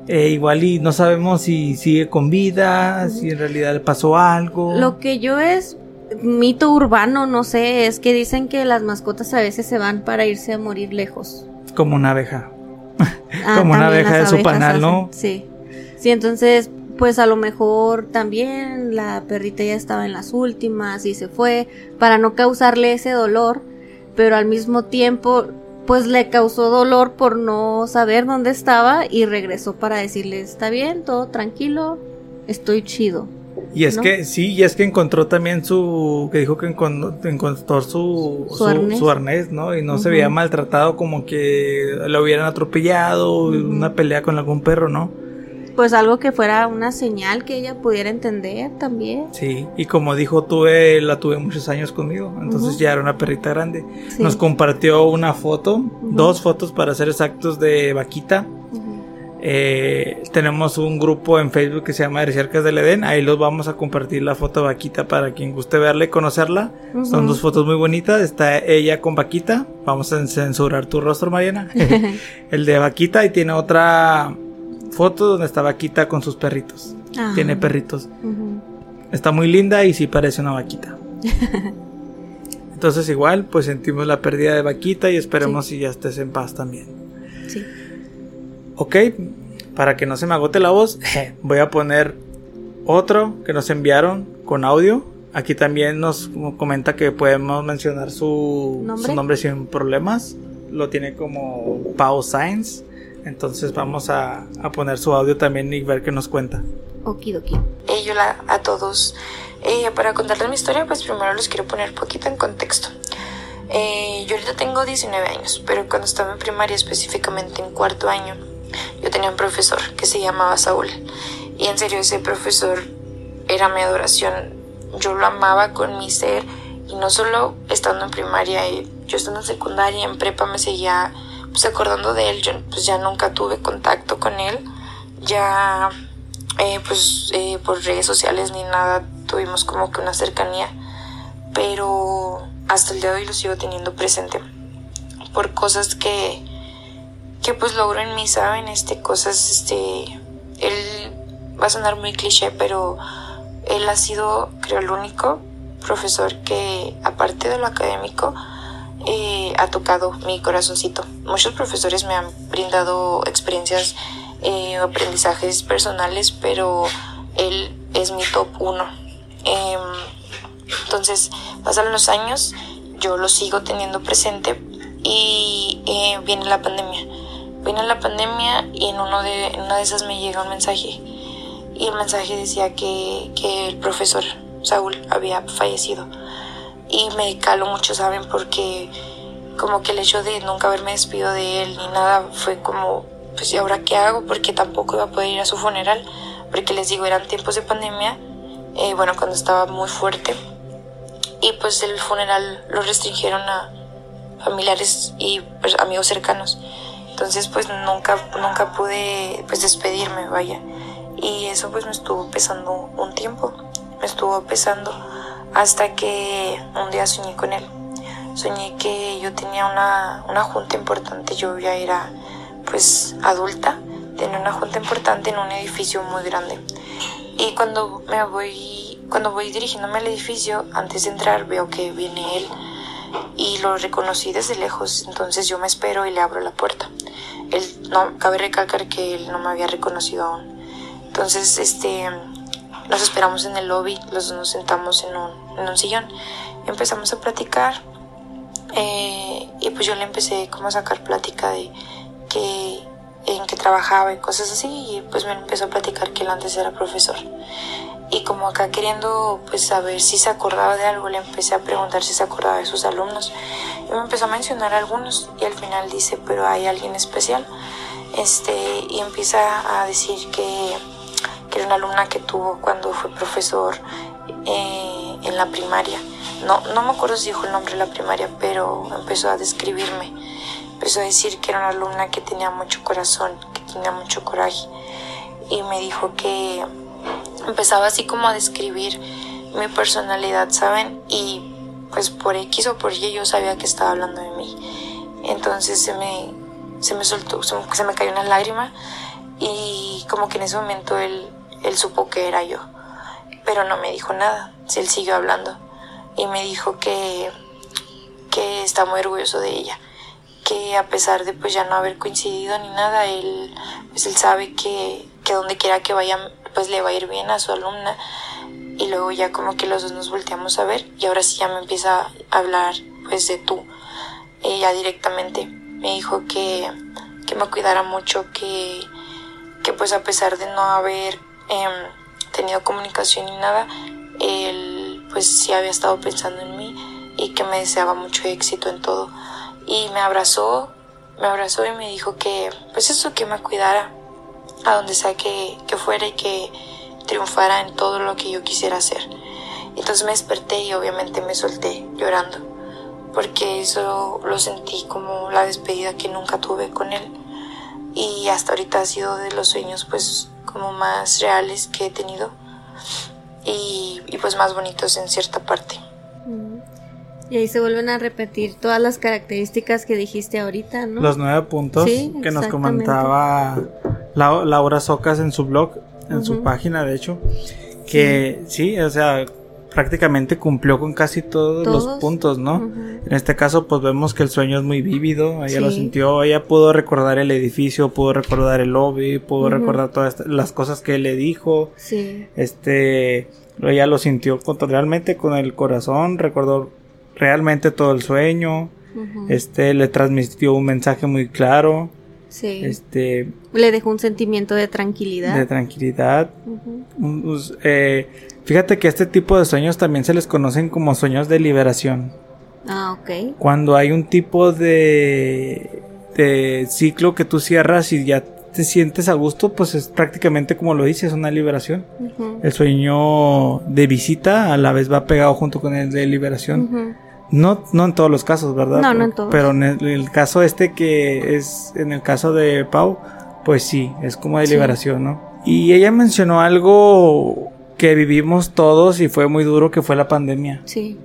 Eh, igual y no sabemos si sigue con vida, si en realidad le pasó algo. Lo que yo es mito urbano, no sé, es que dicen que las mascotas a veces se van para irse a morir lejos. Como una abeja. <laughs> Ah, Como una abeja de su panal, hacen, ¿no? Sí. Sí, entonces, pues a lo mejor también la perrita ya estaba en las últimas y se fue para no causarle ese dolor, pero al mismo tiempo, pues le causó dolor por no saber dónde estaba y regresó para decirle, está bien, todo tranquilo, estoy chido. Y es ¿no? que, sí, y es que encontró también su, que dijo que encon- encontró su, Su arnés. su arnés, ¿no? Y no se veía maltratado como que lo hubieran atropellado, una pelea con algún perro, ¿no? Pues algo que fuera una señal que ella pudiera entender también. Sí, y como dijo, tuve, la tuve muchos años conmigo, entonces ya era una perrita grande. Sí. Nos compartió una foto, dos fotos para ser exactos de Vaquita. Eh, tenemos un grupo en Facebook que se llama Cercas del Edén, ahí los vamos a compartir la foto de Vaquita para quien guste verla y conocerla. Son dos fotos muy bonitas, está ella con Vaquita, vamos a censurar tu rostro Mariana, <laughs> el de Vaquita y tiene otra foto donde está Vaquita con sus perritos, tiene perritos. Está muy linda y sí parece una vaquita. <laughs> Entonces igual, pues sentimos la pérdida de vaquita y esperemos si ya estés en paz también. Sí. Ok, para que no se me agote la voz, <laughs> voy a poner otro que nos enviaron con audio. Aquí también nos comenta que podemos mencionar su ¿Nombre? su nombre sin problemas. Lo tiene como Pau Science. Entonces vamos a, a poner su audio también y ver qué nos cuenta. Okidoki. Hey, hola a todos. Eh, para contarles mi historia, pues primero los quiero poner un poquito en contexto. Eh, yo ahorita tengo 19 años, pero cuando estaba en primaria, específicamente en cuarto año, yo tenía un profesor que se llamaba Saúl. Y en serio, ese profesor era mi adoración. Yo lo amaba con mi ser. Y no solo estando en primaria, yo estando en secundaria, en prepa me seguía pues acordando de él. Yo pues ya nunca tuve contacto con él. Ya eh, pues eh, por redes sociales ni nada tuvimos como que una cercanía. Pero hasta el día de hoy lo sigo teniendo presente. Por cosas que, que pues logro en mí, ¿saben? Este, cosas, este, él va a sonar muy cliché, pero él ha sido, creo, el único profesor que, aparte de lo académico, ha tocado mi corazoncito. Muchos profesores me han brindado experiencias, eh, aprendizajes personales, pero él es mi top uno. Em, entonces, pasan los años, yo lo sigo teniendo presente y eh, viene la pandemia. Viene la pandemia y en, uno de, una de esas me llega un mensaje. Y el mensaje decía que, que el profesor Saúl había fallecido. Y me caló mucho, ¿saben? Porque como que el hecho de nunca haberme despido de él ni nada fue como, pues ¿y ahora qué hago? Porque tampoco iba a poder ir a su funeral. Porque les digo, eran tiempos de pandemia. Eh, bueno, cuando estaba muy fuerte y pues el funeral lo restringieron a familiares y pues, amigos cercanos. Entonces pues nunca, nunca pude pues despedirme, vaya. Y eso pues me estuvo pesando un tiempo, me estuvo pesando hasta que un día soñé con él. Soñé que yo tenía una, una junta importante, yo ya era pues adulta, tenía una junta importante en un edificio muy grande. Y cuando me voy cuando voy dirigiéndome al edificio, antes de entrar veo que viene él y lo reconocí desde lejos, entonces yo me espero y le abro la puerta. Él, no, cabe recalcar que él no me había reconocido aún. Entonces, este, nos esperamos en el lobby, los dos nos sentamos en un, en un sillón, empezamos a platicar eh, y pues yo le empecé como a sacar plática de que en qué trabajaba y cosas así y pues me empezó a platicar que él antes era profesor. Y como acá queriendo pues saber si se acordaba de algo, le empecé a preguntar si se acordaba de sus alumnos. Y me empezó a mencionar algunos y al final dice, pero hay alguien especial. Este, y empieza a decir que, que era una alumna que tuvo cuando fue profesor eh, en la primaria. No, no me acuerdo si dijo el nombre de la primaria, pero empezó a describirme. Empezó a decir que era una alumna que tenía mucho corazón, que tenía mucho coraje. Y me dijo que, empezaba así como a describir mi personalidad, ¿saben? Y pues por X o por Y yo sabía que estaba hablando de mí. Entonces se me, se me soltó, se me, cayó una lágrima y como que en ese momento él, él supo que era yo. Pero no me dijo nada, él siguió hablando y me dijo que, que está muy orgulloso de ella que a pesar de pues ya no haber coincidido ni nada, él pues él sabe que, que donde quiera que vaya pues le va a ir bien a su alumna y luego ya como que los dos nos volteamos a ver y ahora sí ya me empieza a hablar pues de tú ella directamente me dijo que, que me cuidara mucho que, que pues a pesar de no haber em, tenido comunicación ni nada él pues sí había estado pensando en mí y que me deseaba mucho éxito en todo y me abrazó me abrazó y me dijo que pues eso que me cuidara a donde sea que, fuera y que triunfara en todo lo que yo quisiera hacer. Entonces me desperté y obviamente me solté llorando, porque eso lo sentí como la despedida que nunca tuve con él. Y hasta ahorita ha sido de los sueños pues como más reales que he tenido y, pues más bonitos en cierta parte. Mm. Y ahí se vuelven a repetir todas las características que dijiste ahorita, ¿no? Los nueve puntos que nos comentaba Laura Socas en su blog, en su página de hecho, que sí. o sea, prácticamente cumplió con casi todos, los puntos, ¿no? En este caso, pues vemos que el sueño es muy vívido, ella lo sintió, ella pudo recordar el edificio, pudo recordar el lobby, pudo recordar todas las cosas que él le dijo. Sí. Este, ella lo sintió realmente con el corazón, recordó realmente todo el sueño. Este, le transmitió un mensaje muy claro. Sí. Este, Le dejó un sentimiento de tranquilidad. De tranquilidad. Eh, fíjate que este tipo de sueños también se les conocen como sueños de liberación. Ah, ok. Cuando hay un tipo de, de ciclo que tú cierras y ya te sientes a gusto, pues es prácticamente como lo dices, una liberación. El sueño de visita a la vez va pegado junto con el de liberación. No, no en todos los casos, ¿verdad? No, no en todos. Pero en el, el caso este que es, en el caso de Pau, pues sí, es como de Sí. liberación, ¿no? Y ella mencionó algo que vivimos todos y fue muy duro, que fue la pandemia. Sí.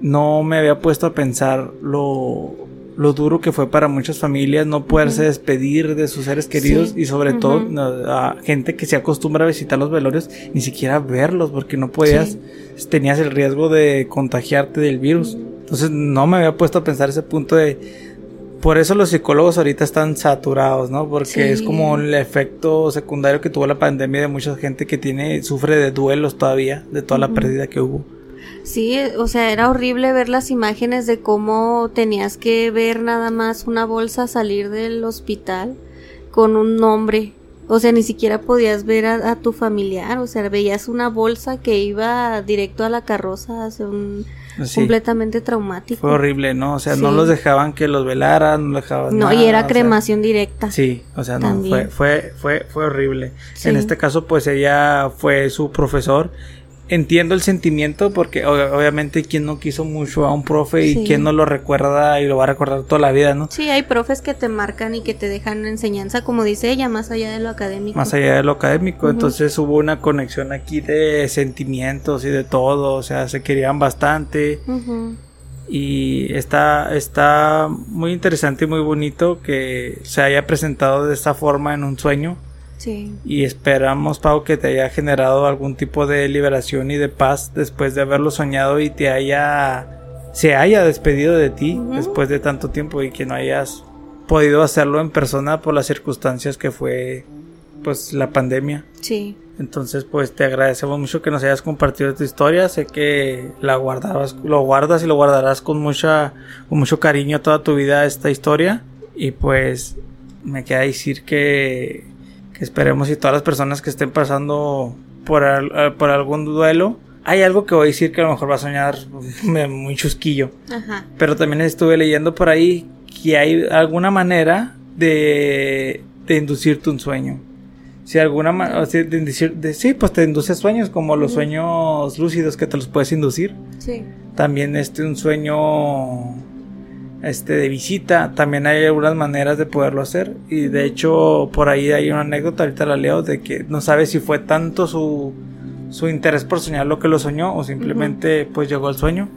No me había puesto a pensar lo, lo duro que fue para muchas familias no poderse despedir de sus seres queridos Sí. y sobre todo a gente que se acostumbra a visitar los velorios, ni siquiera verlos porque no podías, tenías el riesgo de contagiarte del virus. Entonces no me había puesto a pensar ese punto de... Por eso los psicólogos ahorita están saturados, ¿no? Porque Sí. es como el efecto secundario que tuvo la pandemia de mucha gente que tiene, sufre de duelos todavía, de toda la pérdida que hubo. Sí, o sea, era horrible ver las imágenes de cómo tenías que ver nada más una bolsa salir del hospital con un nombre. O sea, ni siquiera podías ver a, a tu familiar, o sea, veías una bolsa que iba directo a la carroza, sea, un Sí. completamente traumático. Fue horrible, ¿no? O sea, no Sí. los dejaban que los velaran, no dejaban No, nada, y era sea, cremación directa. sí, o sea, no, fue, fue, fue, fue horrible. Sí. En este caso, pues ella fue su profesor. Entiendo el sentimiento porque ob- obviamente quien no quiso mucho a un profe y Sí. quien no lo recuerda y lo va a recordar toda la vida, ¿no? Sí, hay profes que te marcan y que te dejan enseñanza, como dice ella, más allá de lo académico. Más allá de lo académico, entonces hubo una conexión aquí de sentimientos y de todo, o sea, se querían bastante. Y está, está muy interesante y muy bonito que se haya presentado de esta forma en un sueño. Sí. Y esperamos, Pau, que te haya generado algún tipo de liberación y de paz después de haberlo soñado y te haya. se haya despedido de ti después de tanto tiempo y que no hayas podido hacerlo en persona por las circunstancias que fue pues la pandemia. Sí. Entonces, pues te agradecemos mucho que nos hayas compartido tu historia. Sé que la guardabas, lo guardas y lo guardarás con mucha, con mucho cariño toda tu vida esta historia. Y pues me queda decir que esperemos y todas las personas que estén pasando por, al- eh, por algún duelo. Hay algo que voy a decir que a lo mejor va a soñar <laughs> muy chusquillo. Ajá. Pero también estuve leyendo por ahí que hay alguna manera de, de inducirte un sueño. Si alguna manera, de inducir, de, sí, pues te induce sueños como los sueños lúcidos que te los puedes inducir. Sí. También este un sueño este de visita, también hay algunas maneras de poderlo hacer y de hecho por ahí hay una anécdota, ahorita la leo de que no sabe si fue tanto su su interés por soñar lo que lo soñó o simplemente pues llegó al sueño.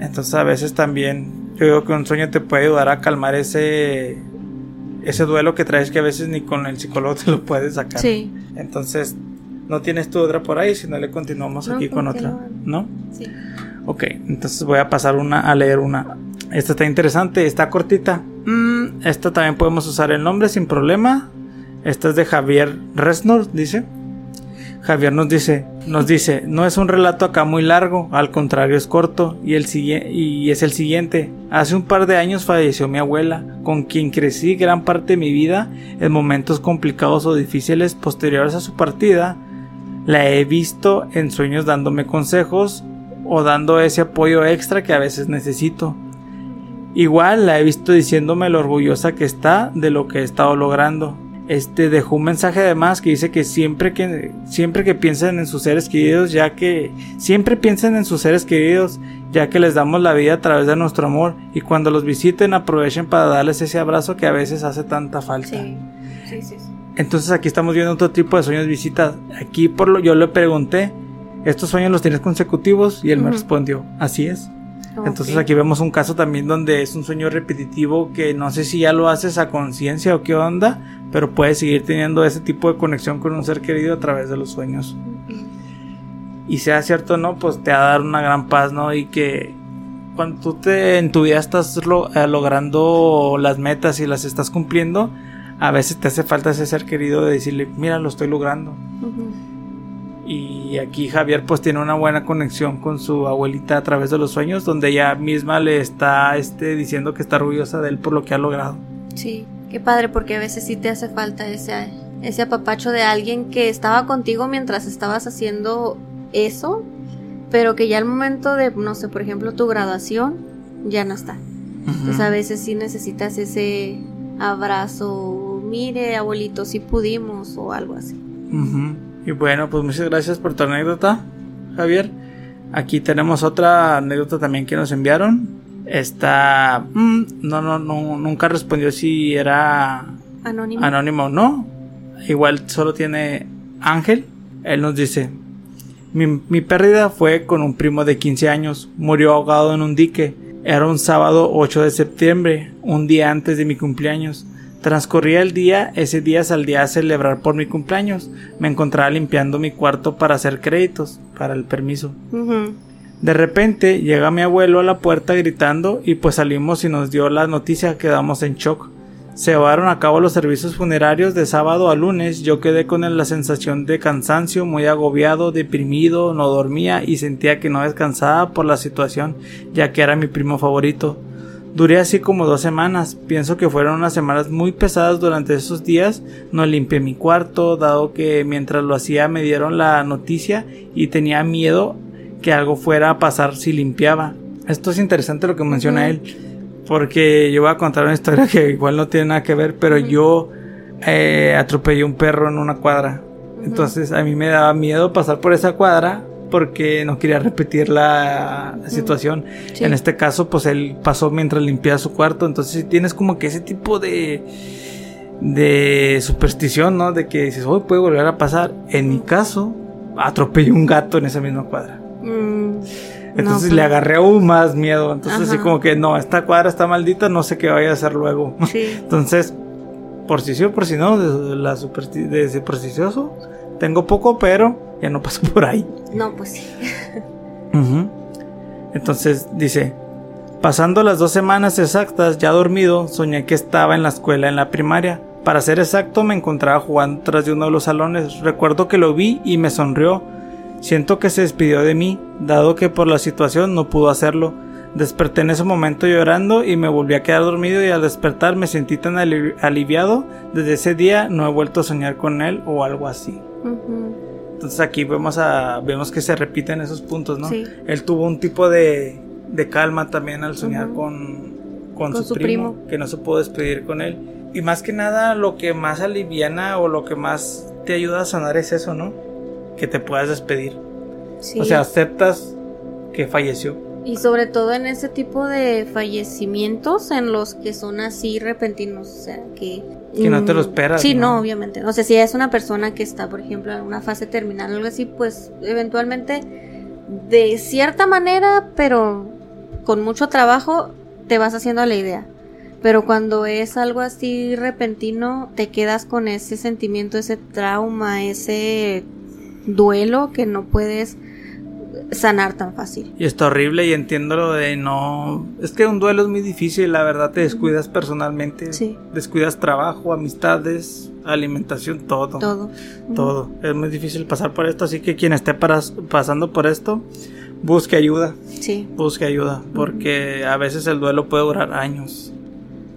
Entonces a veces también yo digo que un sueño te puede ayudar a calmar ese ese duelo que traes que a veces ni con el psicólogo te lo puedes sacar. Sí. Entonces no tienes tú otra por ahí, si no le continuamos No, aquí con otra. ¿no? Sí. Ok, entonces voy a pasar una a leer una. Esta está interesante, está cortita. Mm, esta también podemos usar el nombre sin problema. Esta es de Javier Resnor, dice. Javier nos dice, nos dice, no es un relato acá muy largo, al contrario es corto y el y es el siguiente. Hace un par de años falleció mi abuela, con quien crecí gran parte de mi vida en momentos complicados o difíciles posteriores a su partida. La he visto en sueños dándome consejos o dando ese apoyo extra que a veces necesito. Igual la he visto diciéndome lo orgullosa que está de lo que he estado logrando. Este dejó un mensaje además que dice que siempre que siempre que piensen en sus seres queridos, ya que siempre piensen en sus seres queridos, ya que les damos la vida a través de nuestro amor y cuando los visiten aprovechen para darles ese abrazo que a veces hace tanta falta. Sí. Sí, sí. Entonces aquí estamos viendo otro tipo de sueños visitas. Aquí por lo yo le pregunté, ¿estos sueños los tienes consecutivos? Y él me respondió, así es. Entonces aquí vemos un caso también donde es un sueño repetitivo que no sé si ya lo haces a conciencia o qué onda, pero puedes seguir teniendo ese tipo de conexión con un ser querido a través de los sueños. Y sea cierto o no, pues te va a dar una gran paz, ¿no? Y que cuando tú te, en tu vida estás lo- eh, logrando las metas y las estás cumpliendo, a veces te hace falta ese ser querido de decirle, mira, lo estoy logrando. Y aquí Javier pues tiene una buena conexión con su abuelita a través de los sueños, donde ella misma le está este, diciendo que está orgullosa de él por lo que ha logrado. Sí, qué padre, porque a veces sí te hace falta ese, ese apapacho de alguien que estaba contigo mientras estabas haciendo eso pero que ya al momento de, no sé, por ejemplo, tu graduación, ya no está. Entonces a veces sí necesitas ese abrazo, mire abuelito, si pudimos o algo así. Y bueno, pues muchas gracias por tu anécdota, Javier. Aquí tenemos otra anécdota también que nos enviaron. Esta, mm, no, no, no, nunca respondió si era Anónimo. anónimo o no. Igual solo tiene Ángel. Él nos dice, mi, mi pérdida fue con un primo de 15 años. Murió ahogado en un dique. Era un sábado 8 de septiembre, un día antes de mi cumpleaños. Transcurría el día, ese día salí a celebrar por mi cumpleaños. Me encontraba limpiando mi cuarto para hacer créditos, para el permiso. De repente llega mi abuelo a la puerta gritando y pues salimos y nos dio la noticia, quedamos en shock. Se llevaron a cabo los servicios funerarios de sábado a lunes, yo quedé con la sensación de cansancio, muy agobiado, deprimido, no dormía y sentía que no descansaba por la situación, ya que era mi primo favorito. Duré así como dos semanas. Pienso que fueron unas semanas muy pesadas durante esos días. No limpié mi cuarto, dado que mientras lo hacía me dieron la noticia y tenía miedo que algo fuera a pasar si limpiaba. Esto es interesante lo que menciona él, porque yo voy a contar una historia que igual no tiene nada que ver, pero yo eh, atropellé un perro en una cuadra. Entonces a mí me daba miedo pasar por esa cuadra porque no quería repetir la, la situación. Sí. En este caso, pues él pasó mientras limpiaba su cuarto. Entonces si tienes como que ese tipo de de superstición, ¿no? De que dices, hoy puede volver a pasar. En mi caso, atropellé un gato en esa misma cuadra. Mm, Entonces no, le pues, agarré aún más miedo. Entonces así como que no, esta cuadra está maldita, no sé qué vaya a hacer luego. Sí. <laughs> Entonces, por si sí o por si no, de, la supersti- de supersticioso, tengo poco, pero ya no paso por ahí. No, pues sí. <laughs> Entonces dice, pasando las dos semanas exactas, ya dormido, soñé que estaba en la escuela en la primaria. Para ser exacto, me encontraba jugando tras de uno de los salones. Recuerdo que lo vi y me sonrió. Siento que se despidió de mí, dado que por la situación no pudo hacerlo. Desperté en ese momento llorando y me volví a quedar dormido y al despertar me sentí tan ali- aliviado. Desde ese día no he vuelto a soñar con él o algo así. Entonces aquí vemos a vemos que se repiten esos puntos, ¿no? Sí. Él tuvo un tipo de, de calma también al soñar con, con, Con su, su primo, primo. que no se pudo despedir con él. Y más que nada lo que más aliviana o lo que más te ayuda a sanar es eso, ¿no? Que te puedas despedir. Sí. O sea, aceptas que falleció. Y sobre todo en ese tipo de fallecimientos en los que son así repentinos, o sea, que... Que no te lo mm, esperas, Sí, ¿no? no, obviamente. O sea, si es una persona que está, por ejemplo, en una fase terminal o algo así, pues eventualmente, de cierta manera, pero con mucho trabajo, te vas haciendo la idea. Pero cuando es algo así repentino, te quedas con ese sentimiento, ese trauma, ese duelo que no puedes sanar tan fácil. Y está horrible y entiendo lo de no... Es que un duelo es muy difícil, la verdad te descuidas personalmente. Sí. Descuidas trabajo, amistades, alimentación, todo. Todo. todo. Es muy difícil pasar por esto, así que quien esté paras- pasando por esto, busque ayuda, Sí. busque ayuda, porque a veces el duelo puede durar años,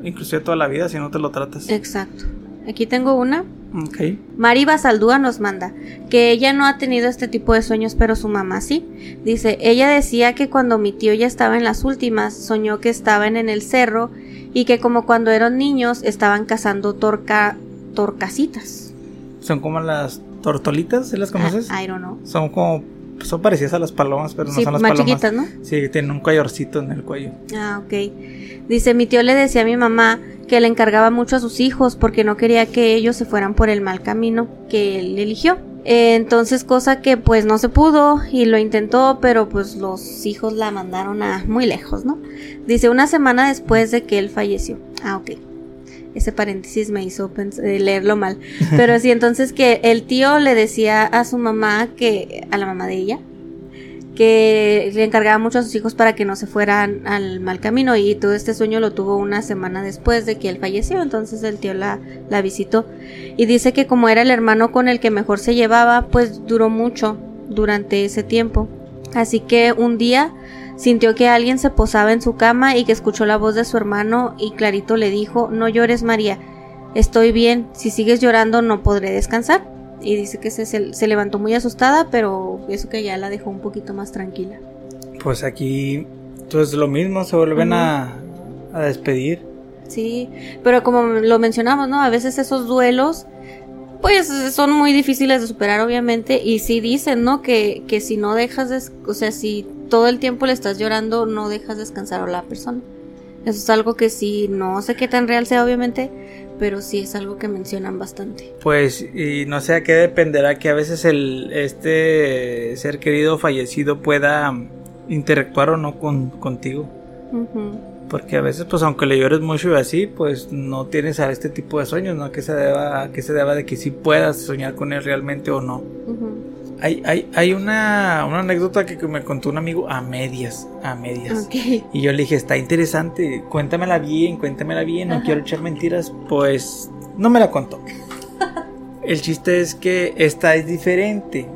inclusive toda la vida si no te lo tratas. Exacto. Aquí tengo una. Ok. Mari Basaldúa nos manda que ella no ha tenido este tipo de sueños, pero su mamá sí. Dice, ella decía que cuando mi tío ya estaba en las últimas, soñó que estaban en el cerro y que como cuando eran niños estaban cazando torca torcasitas. Son como las tortolitas, ¿sí las conoces? Ah, I don't know. Son como, son parecidas a las palomas, pero no Sí, son las más palomas. chiquitas, ¿no? Sí, tienen un collarcito en el cuello. Ah, ok. Dice, mi tío le decía a mi mamá que le encargaba mucho a sus hijos porque no quería que ellos se fueran por el mal camino que él eligió. Entonces, cosa que pues no se pudo y lo intentó, pero pues los hijos la mandaron a muy lejos, ¿no? Dice, una semana después de que él falleció. Ah, ok. Ese paréntesis me hizo eh, leerlo mal. Pero sí, entonces que el tío le decía a su mamá que, a la mamá de ella, que le encargaba mucho a sus hijos para que no se fueran al mal camino y todo este sueño lo tuvo una semana después de que él falleció, entonces el tío la, la visitó y dice que como era el hermano con el que mejor se llevaba, pues duró mucho durante ese tiempo. Así que un día sintió que alguien se posaba en su cama y que escuchó la voz de su hermano y clarito le dijo, no llores María, estoy bien, si sigues llorando no podré descansar. Y dice que se, se, levantó muy asustada, pero eso que ya la dejó un poquito más tranquila. Pues aquí, pues lo mismo, se vuelven a, a despedir. Sí, pero como lo mencionamos, ¿no? A veces esos duelos, pues son muy difíciles de superar, obviamente, y sí dicen, ¿no? Que, que si no dejas, des- o sea, si todo el tiempo le estás llorando, no dejas descansar a la persona. Eso es algo que sí, no sé qué tan real sea, obviamente, pero sí es algo que mencionan bastante. Pues, y no sé a qué dependerá que a veces el este ser querido fallecido pueda interactuar o no con, contigo. Porque a veces, pues aunque le llores mucho y así, pues no tienes a este tipo de sueños, ¿no? Que se deba, que se deba de que sí puedas soñar con él realmente o no. Hay, hay, hay una, una anécdota que me contó un amigo a medias, a medias. Ok. Y yo le dije, está interesante, cuéntamela bien, cuéntamela bien, no Ajá. quiero echar mentiras. Pues no me la contó. <laughs> El chiste es que esta es diferente.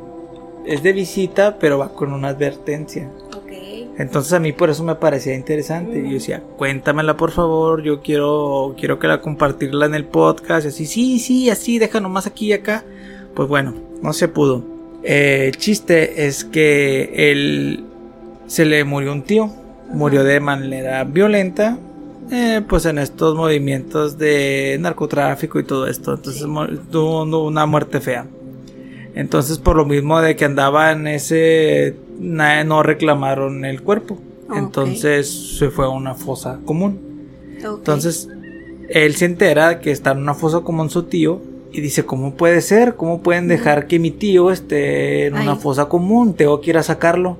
Es de visita, pero va con una advertencia. Ok. Entonces a mí por eso me parecía interesante. Y yo decía, cuéntamela por favor, yo quiero, quiero que la compartirla en el podcast. Y así, sí, sí, así, deja nomás aquí y acá. Pues bueno, no se pudo. Eh, el chiste es que él se le murió un tío. Murió de manera violenta. eh, pues en estos movimientos de narcotráfico y todo esto. Entonces Sí. tuvo una muerte fea. Entonces, por lo mismo de que andaba en ese, no reclamaron el cuerpo. Entonces se fue a una fosa común. Entonces, él se entera que está en una fosa común su tío y dice, ¿cómo puede ser? ¿Cómo pueden dejar que mi tío esté en una Ay. fosa común? Tengo que ir a sacarlo.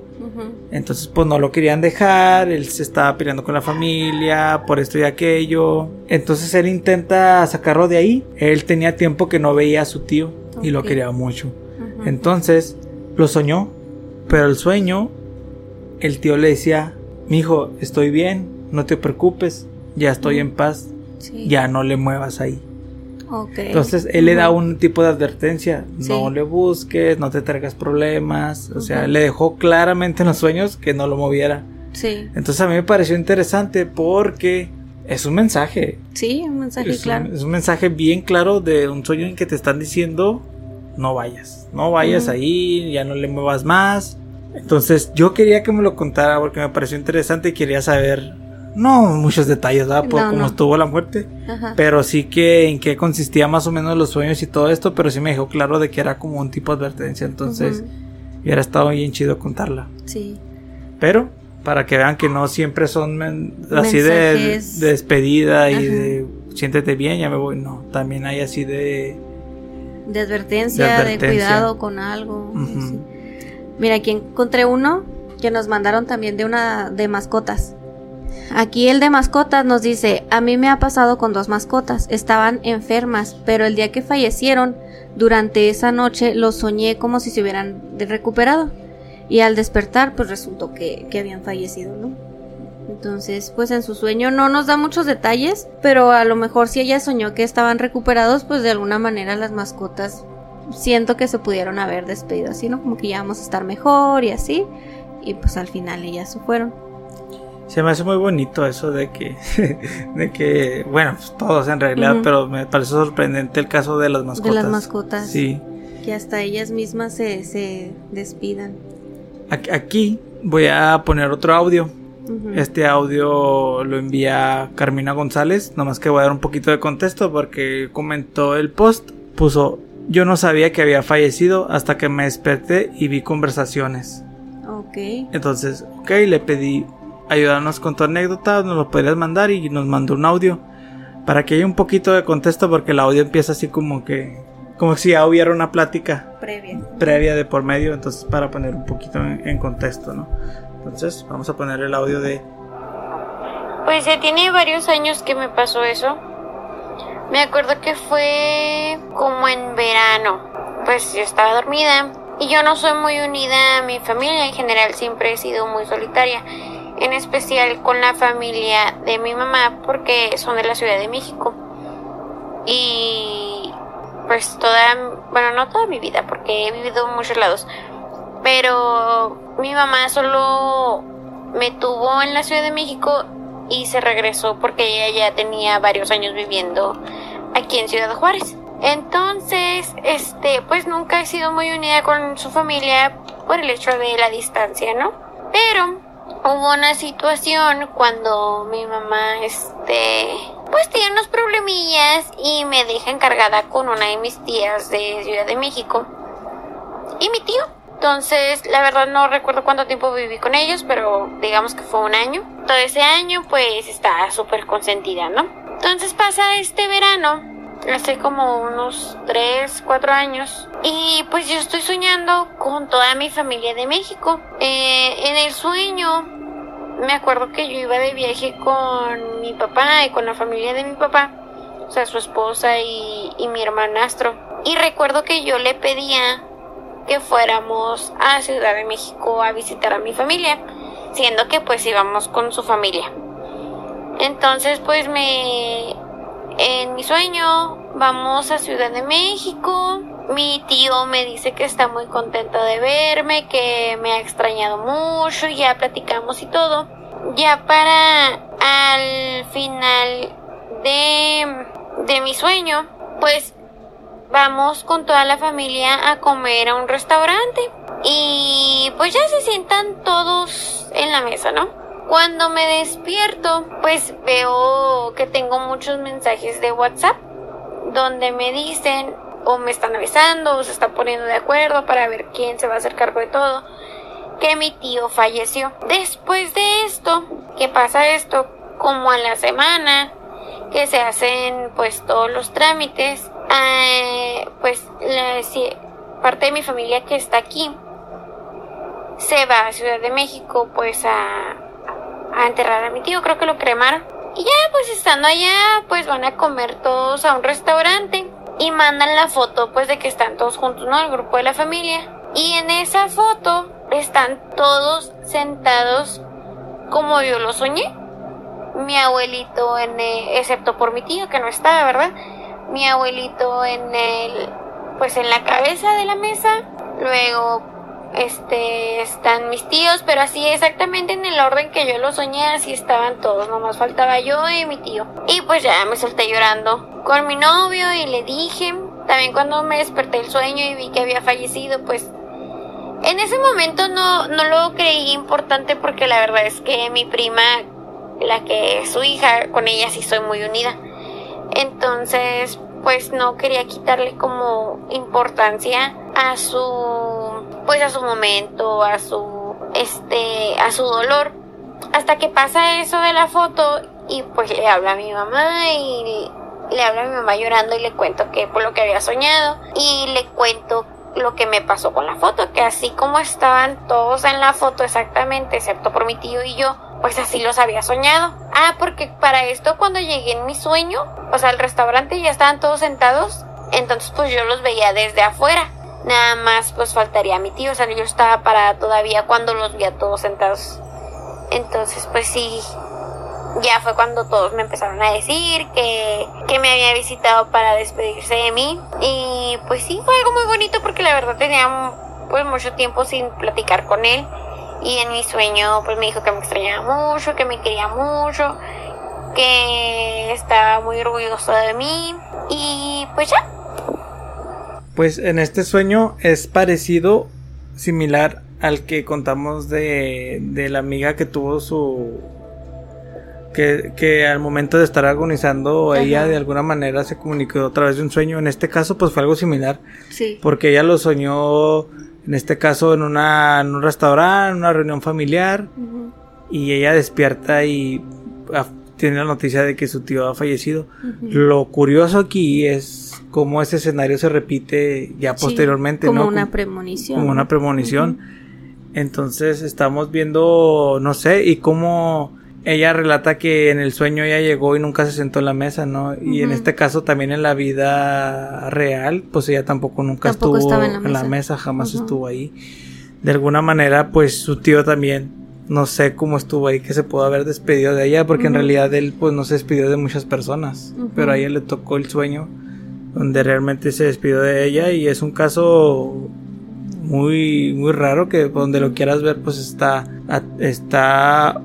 Entonces, pues no lo querían dejar, él se estaba peleando con la familia, por esto y aquello. Entonces él intenta sacarlo de ahí. Él tenía tiempo que no veía a su tío y lo quería mucho. Entonces lo soñó, pero el sueño, el tío le decía, mi hijo, estoy bien, no te preocupes, ya estoy en paz, Sí. ya no le muevas ahí. Entonces él le da un tipo de advertencia, no le busques, no te traigas problemas, o sea, le dejó claramente en los sueños que no lo moviera. Sí. Entonces a mí me pareció interesante porque es un mensaje, Sí, un mensaje es, claro. un, es un mensaje bien claro de un sueño en que te están diciendo no vayas, no vayas ahí, ya no le muevas más. Entonces yo quería que me lo contara porque me pareció interesante y quería saber, no muchos detalles, ¿verdad? Por No, cómo no. estuvo la muerte, Ajá. pero sí que en qué consistía más o menos los sueños y todo esto, pero sí me dejó claro de que era como un tipo de advertencia, entonces Ujú. hubiera estado bien chido contarla. Sí. Pero para que vean que no siempre son men- así de, de despedida y Ajá. de siéntete bien, ya me voy. No, también hay así de. De advertencia, De de, advertencia. cuidado con algo. Sí. Mira, aquí encontré uno que nos mandaron también de una de mascotas. Aquí el de mascotas nos dice, a mí me ha pasado con dos mascotas, estaban enfermas, pero el día que fallecieron, durante esa noche los soñé como si se hubieran recuperado. Y al despertar, pues resultó que, que habían fallecido, ¿no? Entonces, pues en su sueño no nos da muchos detalles, pero a lo mejor si ella soñó que estaban recuperados, pues de alguna manera las mascotas siento que se pudieron haber despedido así, ¿no? Como que ya vamos a estar mejor y así. Y pues al final ellas se fueron. Se me hace muy bonito eso de que. <laughs> de que. Bueno, pues todos en realidad, pero me parece sorprendente el caso de las mascotas. De las mascotas. Sí. Que hasta ellas mismas se, se despidan. Aquí- voy a poner otro audio. Este audio lo envía Carmina González, nomás que voy a dar un poquito de contexto porque comentó el post, puso, yo no sabía que había fallecido hasta que me desperté y vi conversaciones. Ok. Entonces, ok, le pedí ayudarnos con tu anécdota, nos lo podrías mandar y nos mandó un audio para que haya un poquito de contexto porque el audio empieza así como que, como si ya hubiera una plática Previa. previa de por medio, entonces para poner un poquito en, en contexto, ¿no? Entonces, vamos a poner el audio de... Pues ya tiene varios años que me pasó eso. Me acuerdo que fue como en verano. Pues yo estaba dormida y yo no soy muy unida a mi familia en general, siempre he sido muy solitaria. En especial con la familia de mi mamá porque son de la Ciudad de México. Y pues toda, bueno, no toda mi vida porque he vivido en muchos lados. Pero mi mamá solo me tuvo en la Ciudad de México y se regresó porque ella ya tenía varios años viviendo aquí en Ciudad Juárez. Entonces, este, pues nunca he sido muy unida con su familia por el hecho de la distancia, ¿no? Pero hubo una situación cuando mi mamá, este, pues tiene unos problemillas y me deja encargada con una de mis tías de Ciudad de México y mi tío. Entonces, la verdad no recuerdo cuánto tiempo viví con ellos, pero digamos que fue un año. Todo ese año, pues, está súper consentida, ¿no? Entonces pasa este verano, hace como unos 3, 4 años, y pues yo estoy soñando con toda mi familia de México. Eh, en el sueño, me acuerdo que yo iba de viaje con mi papá y con la familia de mi papá, o sea, su esposa y, y mi hermanastro. Y recuerdo que yo le pedía que fuéramos a Ciudad de México a visitar a mi familia, siendo que pues íbamos con su familia. Entonces pues me... En mi sueño vamos a Ciudad de México. Mi tío me dice que está muy contento de verme, que me ha extrañado mucho, ya platicamos y todo. Ya para al final de, de mi sueño, pues vamos con toda la familia a comer a un restaurante. Y pues ya se sientan todos en la mesa, ¿no? Cuando me despierto, pues veo que tengo muchos mensajes de WhatsApp donde me dicen o me están avisando o se están poniendo de acuerdo para ver quién se va a hacer cargo de todo, que mi tío falleció. Después de esto, ¿qué pasa esto? Como a la semana que se hacen pues todos los trámites, eh, pues la, parte de mi familia que está aquí se va a Ciudad de México pues a, a enterrar a mi tío, creo que lo cremaron. Y ya pues estando allá pues van a comer todos a un restaurante y mandan la foto pues de que están todos juntos, ¿no? El grupo de la familia. Y en esa foto están todos sentados como yo lo soñé. Mi abuelito en excepto por mi tío que no está, ¿verdad? Mi abuelito en el pues en la cabeza de la mesa. Luego este están mis tíos, pero así exactamente en el orden que yo lo soñé, así estaban todos, nomás faltaba yo y mi tío. Y pues ya me solté llorando con mi novio y le dije, también cuando me desperté el sueño y vi que había fallecido, pues en ese momento no, no lo creí importante porque la verdad es que mi prima, la que es su hija, con ella sí soy muy unida. Entonces, pues no quería quitarle como importancia a su pues a su momento, a su este a su dolor. Hasta que pasa eso de la foto y pues le habla a mi mamá y le habla a mi mamá llorando y le cuento que por lo que había soñado y le cuento lo que me pasó con la foto, que así como estaban todos en la foto exactamente, excepto por mi tío y yo, pues así los había soñado. Ah, porque para esto cuando llegué en mi sueño, o sea, al restaurante ya estaban todos sentados, entonces pues yo los veía desde afuera. Nada más pues faltaría mi tío, o sea, yo estaba parada todavía cuando los vi a todos sentados. Entonces pues sí, ya fue cuando todos me empezaron a decir que, que me había visitado para despedirse de mí. Y pues sí, fue algo muy bonito porque la verdad tenía pues mucho tiempo sin platicar con él. Y en mi sueño pues me dijo que me extrañaba mucho, que me quería mucho, que estaba muy orgulloso de mí. Y pues ya. Pues en este sueño es parecido, similar al que contamos de, de la amiga que tuvo su que, al momento de estar agonizando ella de alguna manera se comunicó a través de un sueño. En este caso pues fue algo similar. Sí. Porque ella lo soñó, en este caso en, una, en un restaurante, en una reunión familiar. Y ella despierta y ah, tiene la noticia de que su tío ha fallecido. Lo curioso aquí es cómo ese escenario se repite ya posteriormente. como una premonición. Como una premonición. Entonces estamos viendo, no sé, y cómo ella relata que en el sueño ella llegó y nunca se sentó en la mesa, ¿no? Y en este caso también en la vida real, pues ella tampoco nunca estuvo en la, mesa. jamás estuvo ahí. De alguna manera, pues su tío también, no sé cómo estuvo ahí, que se pudo haber despedido de ella, porque en realidad él pues no se despidió de muchas personas, pero a ella le tocó el sueño donde realmente se despidió de ella y es un caso muy muy raro que donde lo quieras ver pues está está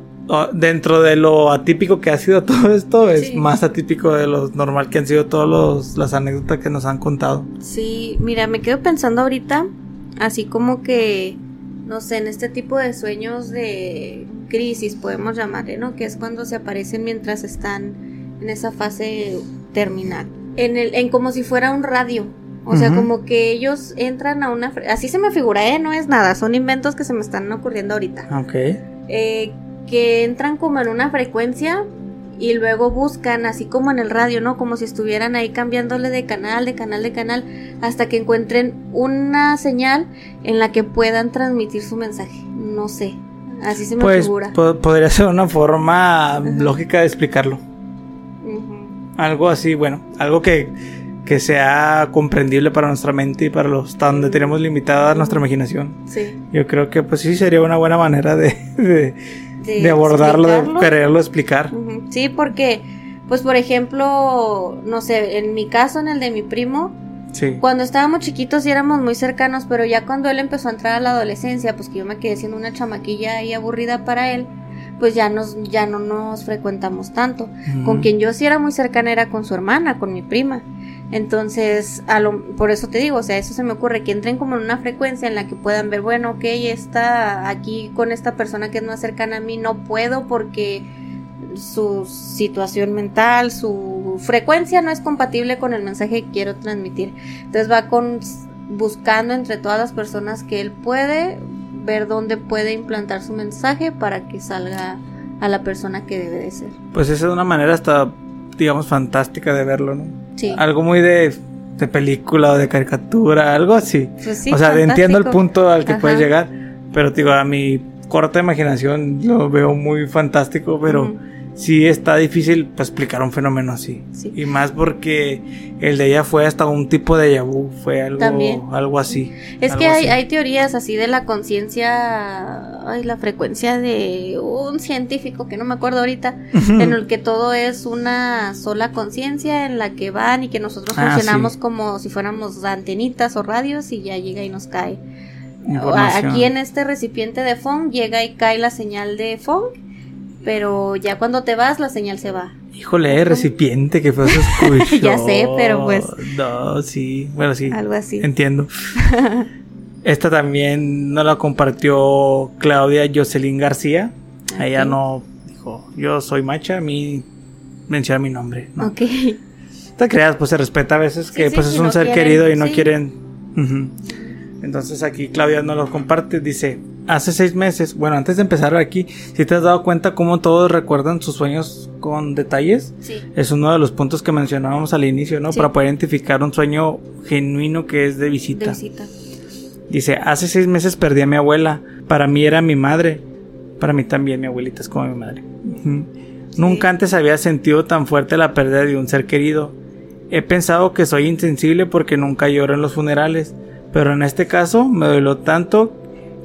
dentro de lo atípico que ha sido <laughs> todo esto, es Sí. más atípico de lo normal que han sido todas las anécdotas que nos han contado. Sí, mira, me quedo pensando ahorita, así como que, no sé, en este tipo de sueños de crisis, podemos llamarle, ¿no? Que es cuando se aparecen mientras están en esa fase terminal. En, el, en como si fuera un radio. O sea, como que ellos entran a una... Así se me figura, ¿eh? No es nada, son inventos que se me están ocurriendo ahorita. Ok. eh, que entran como en una frecuencia y luego buscan, así como en el radio, ¿no? Como si estuvieran ahí cambiándole de canal, de canal, de canal, hasta que encuentren una señal en la que puedan transmitir su mensaje. No sé, así se me Pues figura. po- podría ser una forma lógica de explicarlo. Algo así, bueno, algo que, que sea comprendible para nuestra mente y para los hasta donde tenemos limitada nuestra imaginación. Sí. Yo creo que pues sí sería una buena manera de, de, de abordarlo, de explicarlo. quererlo explicar. Sí, porque, pues por ejemplo, no sé, en mi caso, en el de mi primo, Sí. Cuando estábamos chiquitos sí éramos muy cercanos, pero ya cuando él empezó a entrar a la adolescencia, pues que yo me quedé siendo una chamaquilla ahí aburrida para él, pues ya nos ya no nos frecuentamos tanto. Con quien yo sí era muy cercana era con su hermana, con mi prima. Entonces, a lo, por eso te digo, o sea, eso se me ocurre, que entren como en una frecuencia en la que puedan ver, bueno, ok, está aquí con esta persona que es más cercana a mí, no puedo porque su situación mental, su frecuencia no es compatible con el mensaje que quiero transmitir. Entonces va con buscando entre todas las personas que él puede ver dónde puede implantar su mensaje para que salga a la persona que debe de ser. Pues esa es una manera hasta, digamos, fantástica de verlo, ¿no? Sí. Algo muy de, de película o de caricatura, algo así. Pues sí, o sea, entiendo el punto al que Ajá. puedes llegar, pero digo, a mi corta imaginación lo veo muy fantástico, pero. Sí está difícil pues, explicar un fenómeno así. Sí. Y más porque el de ella fue hasta un tipo de vu, fue algo, También. algo así. Es algo que hay, así. hay teorías así de la conciencia, ay, la frecuencia de un científico que no me acuerdo ahorita, en el que todo es una sola conciencia en la que van y que nosotros Ah, funcionamos sí. como si fuéramos antenitas o radios y ya llega y nos cae. Aquí en este recipiente de Fong llega y cae la señal de Fong, pero ya cuando te vas la señal se va. Híjole, recipiente que fue escuchó. <laughs> Ya sé, pero pues- No, sí, bueno, sí. Algo así. Entiendo. <laughs> Esta también no la compartió Claudia Jocelyn García. Ella Ok. no dijo, yo soy macha, a mí menciona mi nombre. ¿no? Ok. Te creas, pues se respeta a veces Sí, que sí, pues si es un no ser quieren, querido y no sí. quieren. Entonces aquí Claudia no lo comparte. Dice, hace seis meses, bueno, antes de empezar aquí, si te has dado cuenta cómo todos recuerdan sus sueños con detalles, Sí. es uno de los puntos que mencionábamos al inicio, ¿no? Sí. Para poder identificar un sueño genuino que es de visita. De visita. Dice, hace seis meses perdí a mi abuela. Para mí era mi madre. Para mí también mi abuelita es como mi madre. Nunca antes había sentido tan fuerte la pérdida de un ser querido. He pensado que soy insensible porque nunca lloro en los funerales, pero en este caso me dolió tanto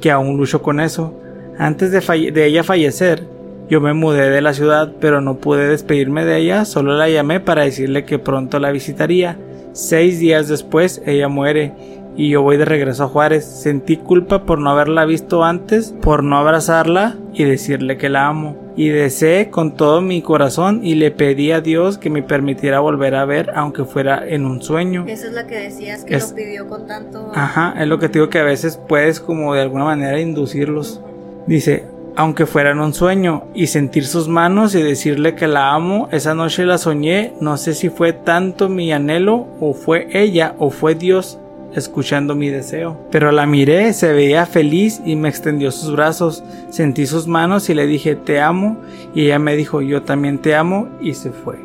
que aún lucho con eso. Antes de, de ella fallecer, yo me mudé de la ciudad, pero no pude despedirme de ella, solo la llamé para decirle que pronto la visitaría. Seis días después, ella muere y yo voy de regreso a Juárez. Sentí culpa por no haberla visto antes, por no abrazarla y decirle que la amo. Y deseé con todo mi corazón y le pedí a Dios que me permitiera volver a ver, aunque fuera en un sueño. Esa es la que decías que Es- lo pidió con tanto. Ajá, es lo que te digo que a veces puedes como de alguna manera inducirlos. Dice, aunque fuera en un sueño y sentir sus manos y decirle que la amo, esa noche la soñé, no sé si fue tanto mi anhelo o fue ella o fue Dios escuchando mi deseo. Pero la miré, se veía feliz y me extendió sus brazos, sentí sus manos y le dije te amo y ella me dijo yo también te amo y se fue.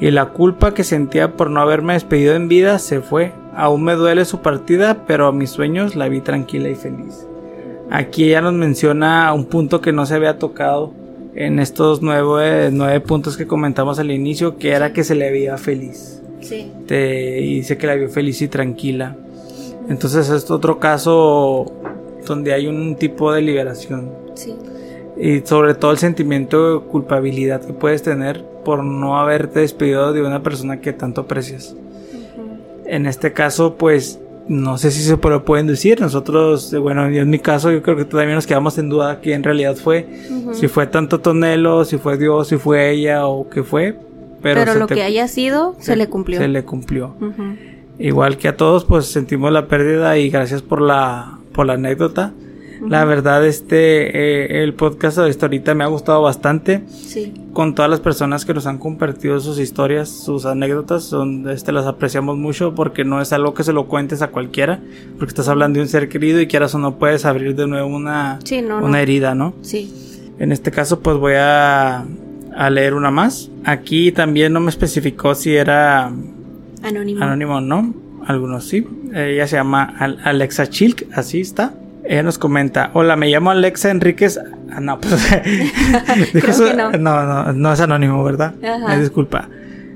Y la culpa que sentía por no haberme despedido en vida se fue. Aún me duele su partida, pero a mis sueños la vi tranquila y feliz. Aquí ella nos menciona un punto que no se había tocado en estos nueve, nueve puntos que comentamos al inicio, que era que se le veía feliz. Sí. Te dice que la vio feliz y tranquila. Entonces es otro caso donde hay un tipo de liberación. Sí. Y sobre todo el sentimiento de culpabilidad que puedes tener por no haberte despedido de una persona que tanto aprecias. En este caso, pues no sé si se lo pueden decir. Nosotros, eh, bueno, en mi caso, yo creo que todavía nos quedamos en duda que en realidad fue. Si fue tanto Tonelo, si fue Dios, si fue ella o qué fue. Pero, lo que haya sido, se, le cumplió. Se le cumplió. Igual que a todos, pues sentimos la pérdida y gracias por la, por la anécdota. La verdad, este, eh, el podcast de ahorita me ha gustado bastante. Sí. Con todas las personas que nos han compartido sus historias, sus anécdotas, son, este, las apreciamos mucho porque no es algo que se lo cuentes a cualquiera, porque estás hablando de un ser querido y quieras o no puedes abrir de nuevo una, una herida, ¿no? Sí. En este caso, pues voy a, a leer una más. Aquí también no me especificó si era anónimo. Anónimo, ¿no? Algunos sí. Ella se llama Alexa Chilk, así está. Ella nos comenta, hola, me llamo Alexa Enríquez. Ah, no, pues, <laughs> <laughs> no. no. no, es anónimo, ¿verdad? Me disculpa.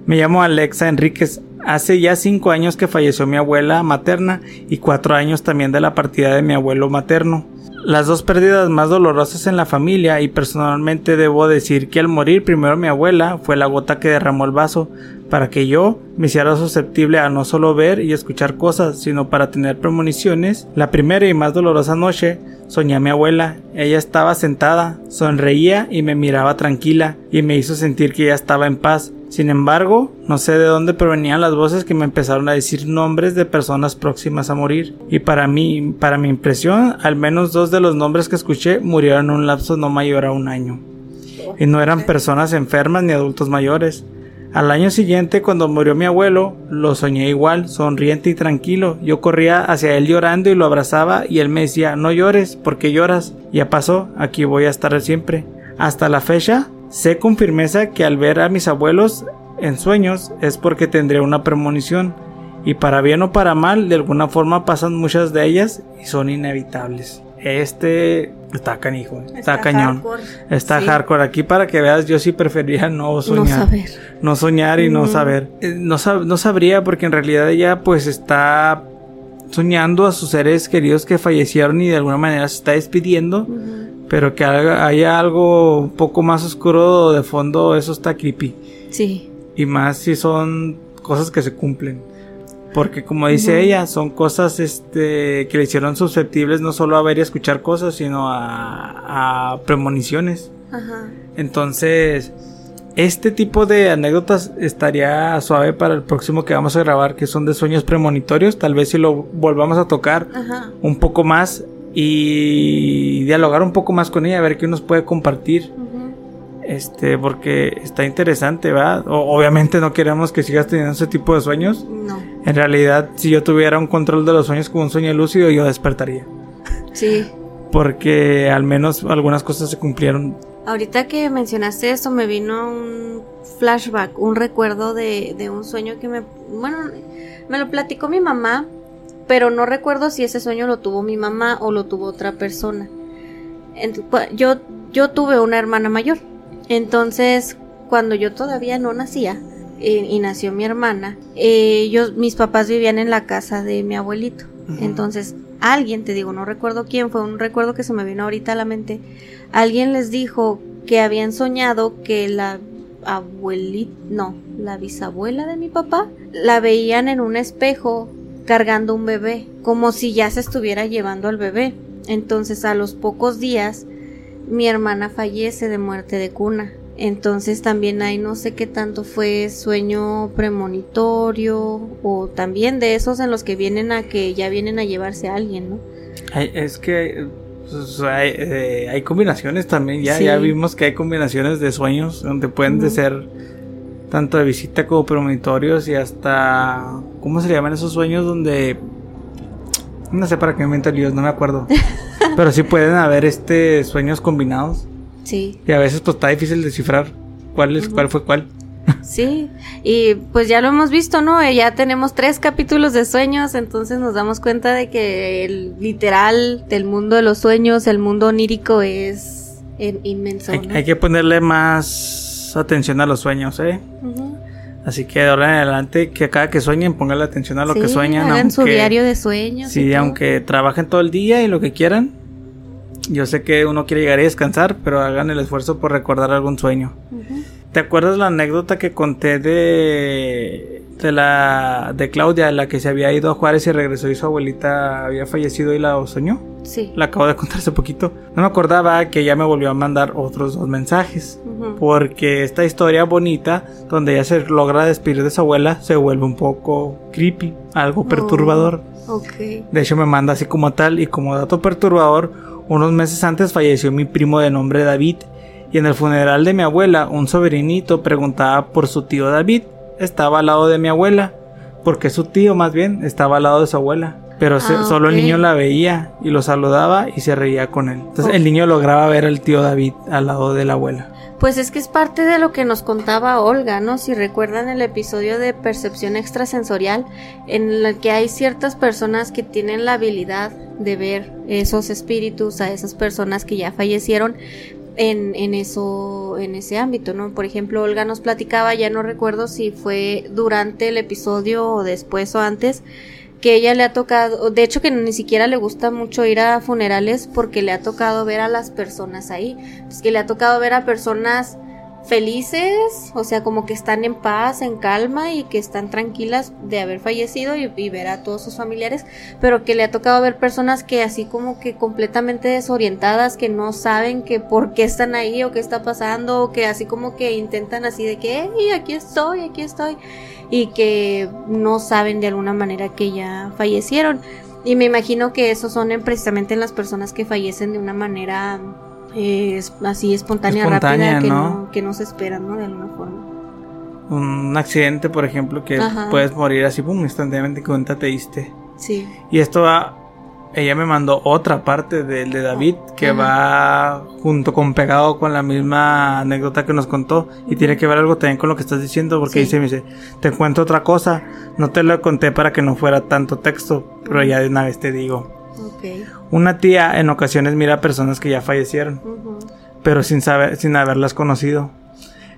Me llamo Alexa Enríquez. Hace ya cinco años que falleció mi abuela materna y cuatro años también de la partida de mi abuelo materno. Las dos pérdidas más dolorosas en la familia y personalmente debo decir que al morir primero mi abuela fue la gota que derramó el vaso, para que yo me hiciera susceptible a no solo ver y escuchar cosas, sino para tener premoniciones. La primera y más dolorosa noche soñé a mi abuela. Ella estaba sentada, sonreía y me miraba tranquila y me hizo sentir que ella estaba en paz. Sin embargo, no sé de dónde provenían las voces que me empezaron a decir nombres de personas próximas a morir. Y para mí, para mi impresión, al menos dos de los nombres que escuché murieron en un lapso no mayor a un año. Y no eran personas enfermas ni adultos mayores. Al año siguiente, cuando murió mi abuelo, lo soñé igual, sonriente y tranquilo. Yo corría hacia él llorando y lo abrazaba y él me decía, no llores, porque lloras? Ya pasó, aquí voy a estar siempre. Hasta la fecha, sé con firmeza que al ver a mis abuelos en sueños es porque tendré una premonición. Y para bien o para mal, de alguna forma pasan muchas de ellas y son inevitables. Este está canijo, está, cañón. Está hardcore. Aquí para que veas, yo sí preferiría no soñar. No saber. No soñar y no saber. Eh, no, no sabría porque en realidad ella pues está soñando a sus seres queridos que fallecieron y de alguna manera se está despidiendo. Pero que haya algo un poco más oscuro de fondo, eso está creepy. Sí. Y más si son cosas que se cumplen. Porque como dice ella, son cosas este, que le hicieron susceptibles no solo a ver y escuchar cosas, sino a, premoniciones. Ajá. Entonces, este tipo de anécdotas estaría suave para el próximo que vamos a grabar, que son de sueños premonitorios. Tal vez si lo volvamos a tocar un poco más y dialogar un poco más con ella, a ver qué nos puede compartir. Este, porque está interesante, ¿verdad? obviamente no queremos que sigas teniendo ese tipo de sueños. No. En realidad, si yo tuviera un control de los sueños como un sueño lúcido, yo despertaría. Sí. Porque al menos algunas cosas se cumplieron. Ahorita que mencionaste esto, me vino un flashback, un recuerdo de, de un sueño que me. Bueno, me lo platicó mi mamá, pero no recuerdo si ese sueño lo tuvo mi mamá o lo tuvo otra persona. yo, yo tuve una hermana mayor entonces, cuando yo todavía no nacía eh, y nació mi hermana, eh, mis papás vivían en la casa de mi abuelito. Entonces, alguien, te digo, no recuerdo quién, fue un recuerdo que se me vino ahorita a la mente, alguien les dijo que habían soñado que la abuelita, no, la bisabuela de mi papá, la veían en un espejo cargando un bebé, como si ya se estuviera llevando al bebé. Entonces, a los pocos días, mi hermana fallece de muerte de cuna. Entonces también hay no sé qué tanto fue sueño premonitorio o también de esos en los que vienen a que ya vienen a llevarse a alguien, ¿no? es que pues, eh, hay, combinaciones también, ya, ya vimos que hay combinaciones de sueños donde pueden ser tanto de visita como premonitorios y hasta, ¿cómo se llaman esos sueños donde... No sé para qué me invento líos, no me acuerdo. <laughs> Pero sí pueden haber este sueños combinados. Sí. Y a veces pues está difícil descifrar cuál es cuál fue cuál. Sí, y pues ya lo hemos visto, ¿no? Ya tenemos tres capítulos de sueños, entonces nos damos cuenta de que el literal del mundo de los sueños, el mundo onírico es inmenso. Hay, que ponerle más atención a los sueños, ¿eh? Así que de ahora en adelante, que cada que sueñen, pongan atención a lo que sueñan. Hagan su diario de sueños. Sí, aunque trabajen todo el día y lo que quieran. Yo sé que uno quiere llegar y descansar, pero hagan el esfuerzo por recordar algún sueño. ¿Te acuerdas la anécdota que conté de de la de Claudia, la que se había ido a Juárez y regresó y su abuelita había fallecido y la soñó. Sí. La acabo de contar hace poquito. No me acordaba que ella me volvió a mandar otros dos mensajes. Porque esta historia bonita, donde ella se logra despedir de su abuela, se vuelve un poco creepy, algo perturbador. Ok. De hecho, me manda así como tal y como dato perturbador, unos meses antes falleció mi primo de nombre David y en el funeral de mi abuela un sobrinito preguntaba por su tío David. Estaba al lado de mi abuela, porque su tío más bien estaba al lado de su abuela. Pero se- Ah, solo el niño la veía y lo saludaba y se reía con él. Entonces el niño lograba ver al tío David al lado de la abuela. Pues es que es parte de lo que nos contaba Olga, ¿no? Si recuerdan el episodio de percepción extrasensorial, en el que hay ciertas personas que tienen la habilidad de ver esos espíritus a esas personas que ya fallecieron en, en eso, en ese ámbito, ¿no? Por ejemplo, Olga nos platicaba, ya no recuerdo si fue durante el episodio o después o antes, que ella le ha tocado, de hecho que ni siquiera le gusta mucho ir a funerales porque le ha tocado ver a las personas ahí, pues que le ha tocado ver a personas felices, o sea, como que están en paz, en calma y que están tranquilas de haber fallecido y, ver a todos sus familiares, pero que le ha tocado ver personas que así como que completamente desorientadas, que no saben que por qué están ahí o qué está pasando, o que así como que intentan así de que, "Ey, aquí estoy, aquí estoy, y que no saben de alguna manera que ya fallecieron. Y me imagino que esos son en- precisamente en las personas que fallecen de una manera eh, es- así espontánea, Espontánea, rápida, que ¿no? que no se esperan, ¿no? De alguna forma. Un accidente, por ejemplo, que Ajá. puedes morir así, pum, instantáneamente, cuenta te diste. Sí. Y esto va. Ella me mandó otra parte del de David que Ajá. va junto con pegado con la misma anécdota que nos contó y tiene que ver algo también con lo que estás diciendo porque Sí. dice, me dice, te cuento otra cosa, no te lo conté para que no fuera tanto texto, pero ya de una vez te digo. Una tía en ocasiones mira a personas que ya fallecieron, pero sin saber, sin haberlas conocido.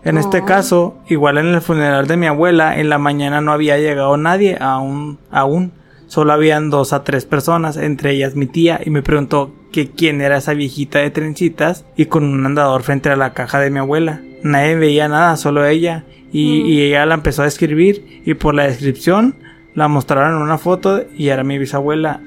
En este Oh. caso, igual en el funeral de mi abuela, en la mañana no había llegado nadie aún, aún. Solo habían dos a tres personas, entre ellas mi tía, y me preguntó que quién era esa viejita de trencitas y con un andador frente a la caja de mi abuela. Nadie veía nada, solo ella, y, Mm. y ella la empezó a describir, y por la descripción la mostraron en una foto y era mi bisabuela.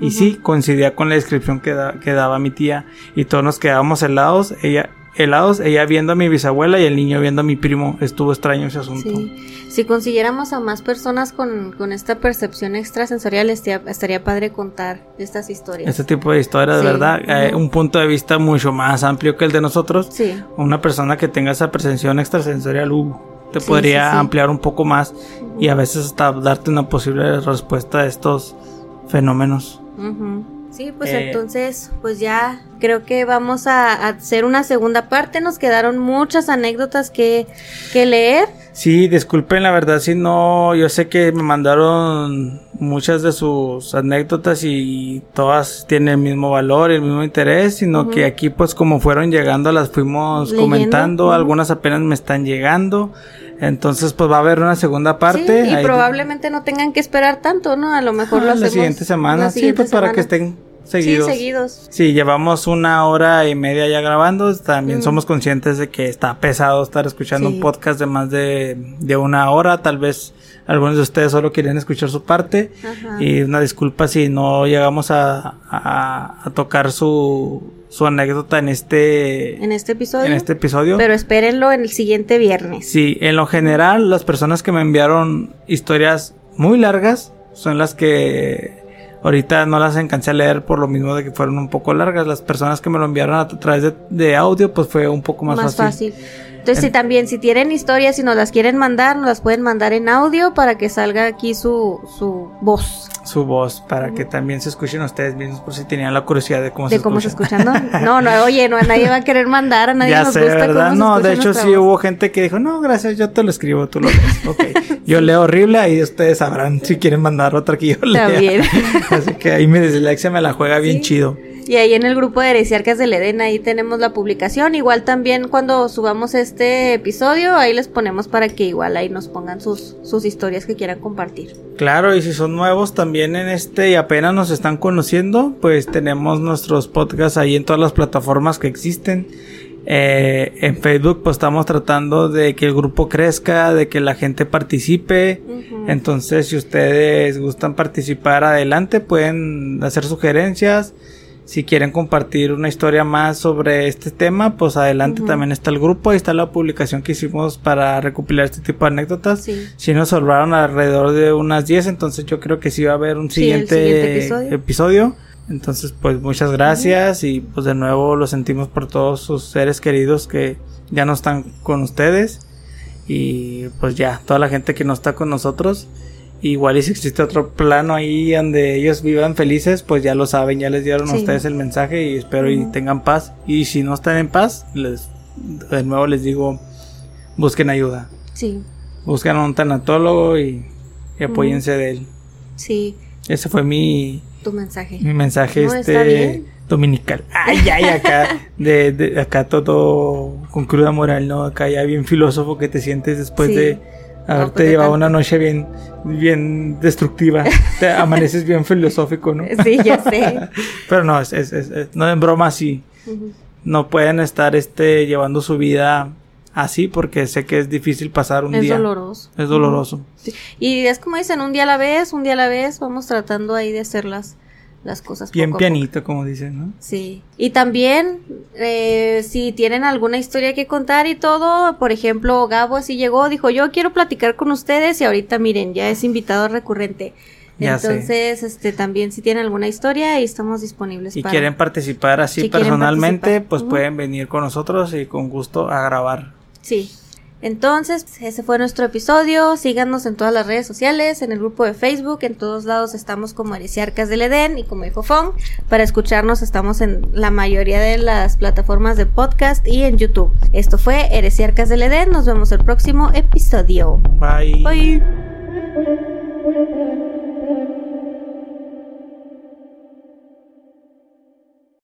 Y sí, coincidía con la descripción que, da- que daba mi tía, y todos nos quedábamos helados, ella, helados, ella viendo a mi bisabuela y el niño viendo a mi primo. Estuvo extraño ese asunto. Sí. Si consiguiéramos a más personas con, con esta percepción extrasensorial, estaría, estaría padre contar estas historias. Este tipo de historias, Sí, ¿verdad? Eh, un punto de vista mucho más amplio que el de nosotros. Sí. Una persona que tenga esa percepción extrasensorial uh, te Sí, podría sí, sí. ampliar un poco más y a veces hasta darte una posible respuesta a estos fenómenos. Ujú. Sí, pues Eh, entonces, pues ya creo que vamos a, a hacer una segunda parte. Nos quedaron muchas anécdotas que, que leer. Sí, disculpen la verdad si no, yo sé que me mandaron muchas de sus anécdotas y todas tienen el mismo valor, el mismo interés, sino que aquí pues como fueron llegando las fuimos Leyendo, comentando, algunas apenas me están llegando, entonces pues va a haber una segunda parte. sí, y ahí- probablemente no tengan que esperar tanto, ¿no? A lo mejor Ah, lo hacemos la siguiente semana, la sí, pues para que estén seguidos. Sí, seguidos. Sí, llevamos una hora y media ya grabando. También Mm. somos conscientes de que está pesado estar escuchando Sí. un podcast de más de, de una hora. Tal vez algunos de ustedes solo quieren escuchar su parte. Ajá. Y una disculpa si no llegamos a, a- a tocar su, su anécdota en este, En este episodio. en este episodio. Pero espérenlo en el siguiente viernes. Sí, en lo general, las personas que me enviaron historias muy largas son las que ahorita no las alcancé a leer por lo mismo de que fueron un poco largas. Las personas que me lo enviaron a través de, de audio, pues fue un poco más, más fácil. fácil. Entonces, si también, si tienen historias y nos las quieren mandar, nos las pueden mandar en audio para que salga aquí su, su voz Su voz, para que también se escuchen ustedes mismos, por si tenían la curiosidad de cómo se de cómo se escucha. escuchan. ¿no? <laughs> no, no, oye, no, nadie va a querer mandar, a nadie ya nos sé, gusta ¿verdad? cómo se No, de hecho sí voz. hubo gente que dijo, no, gracias, yo te lo escribo, tú lo lees. <laughs> Ok, yo leo horrible, ahí ustedes sabrán si quieren mandar otra que yo lea. También. <laughs> Así que ahí mi dislexia me la juega bien Sí. chido. Y ahí en el grupo de Heresiarcas del Edén, ahí tenemos la publicación. Igual también cuando subamos este episodio, ahí les ponemos para que igual ahí nos pongan sus, sus historias que quieran compartir. Claro, y si son nuevos también en este y apenas nos están conociendo, pues tenemos nuestros podcasts ahí en todas las plataformas que existen. Eh, en Facebook pues estamos tratando de que el grupo crezca, de que la gente participe. Entonces si ustedes gustan participar adelante pueden hacer sugerencias. Si quieren compartir una historia más sobre este tema, pues adelante también está el grupo. Ahí está la publicación que hicimos para recopilar este tipo de anécdotas. Sí. Si nos sobraron alrededor de unas 10, entonces yo creo que sí va a haber un Sí, siguiente episodio. episodio. Entonces, pues muchas gracias y pues de nuevo lo sentimos por todos sus seres queridos que ya no están con ustedes. Y pues ya, toda la gente que no está con nosotros. Igual y si existe otro plano ahí donde ellos vivan felices, pues ya lo saben, ya les dieron a ustedes el mensaje y espero y Ujú. tengan paz. Y si no están en paz, les de nuevo les digo, busquen ayuda. Sí, Buscan a un tanatólogo y, y apóyense de él. sí, Ese fue mi, tu mensaje. mi mensaje No, este dominical. Ay, ay, acá de, de- acá todo con cruda moral, ¿no? Acá ya bien filósofo que te sientes después Sí. de haberte pues, de llevado tanto. una noche bien bien destructiva. te <laughs> amaneces bien filosófico, ¿no? Sí, ya sé. <laughs> Pero no, es, es, es- es- no en broma sí. No pueden estar este llevando su vida así porque sé que es difícil pasar un Es día. doloroso. Es doloroso. Sí. Y es como dicen, un día a la vez, un día a la vez, vamos tratando ahí de hacer las, cosas Bien poco pianito, como dicen, ¿no? Sí. Y también, eh, si tienen alguna historia que contar y todo, por ejemplo, Gabo así llegó, dijo, yo quiero platicar con ustedes y ahorita miren, ya es invitado recurrente. Ya sé. Entonces, este, también si tienen alguna historia, ahí estamos disponibles Y para... quieren participar así Si personalmente, participar. pues pueden venir con nosotros y con gusto a grabar. Sí. Entonces, ese fue nuestro episodio. Síganos en todas las redes sociales, en el grupo de Facebook, en todos lados estamos como Heresiarcas del Edén y como dijo Fong. Para escucharnos estamos en la mayoría de las plataformas de podcast y en YouTube. Esto fue Heresiarcas del Edén. Nos vemos el próximo episodio. Bye. Bye.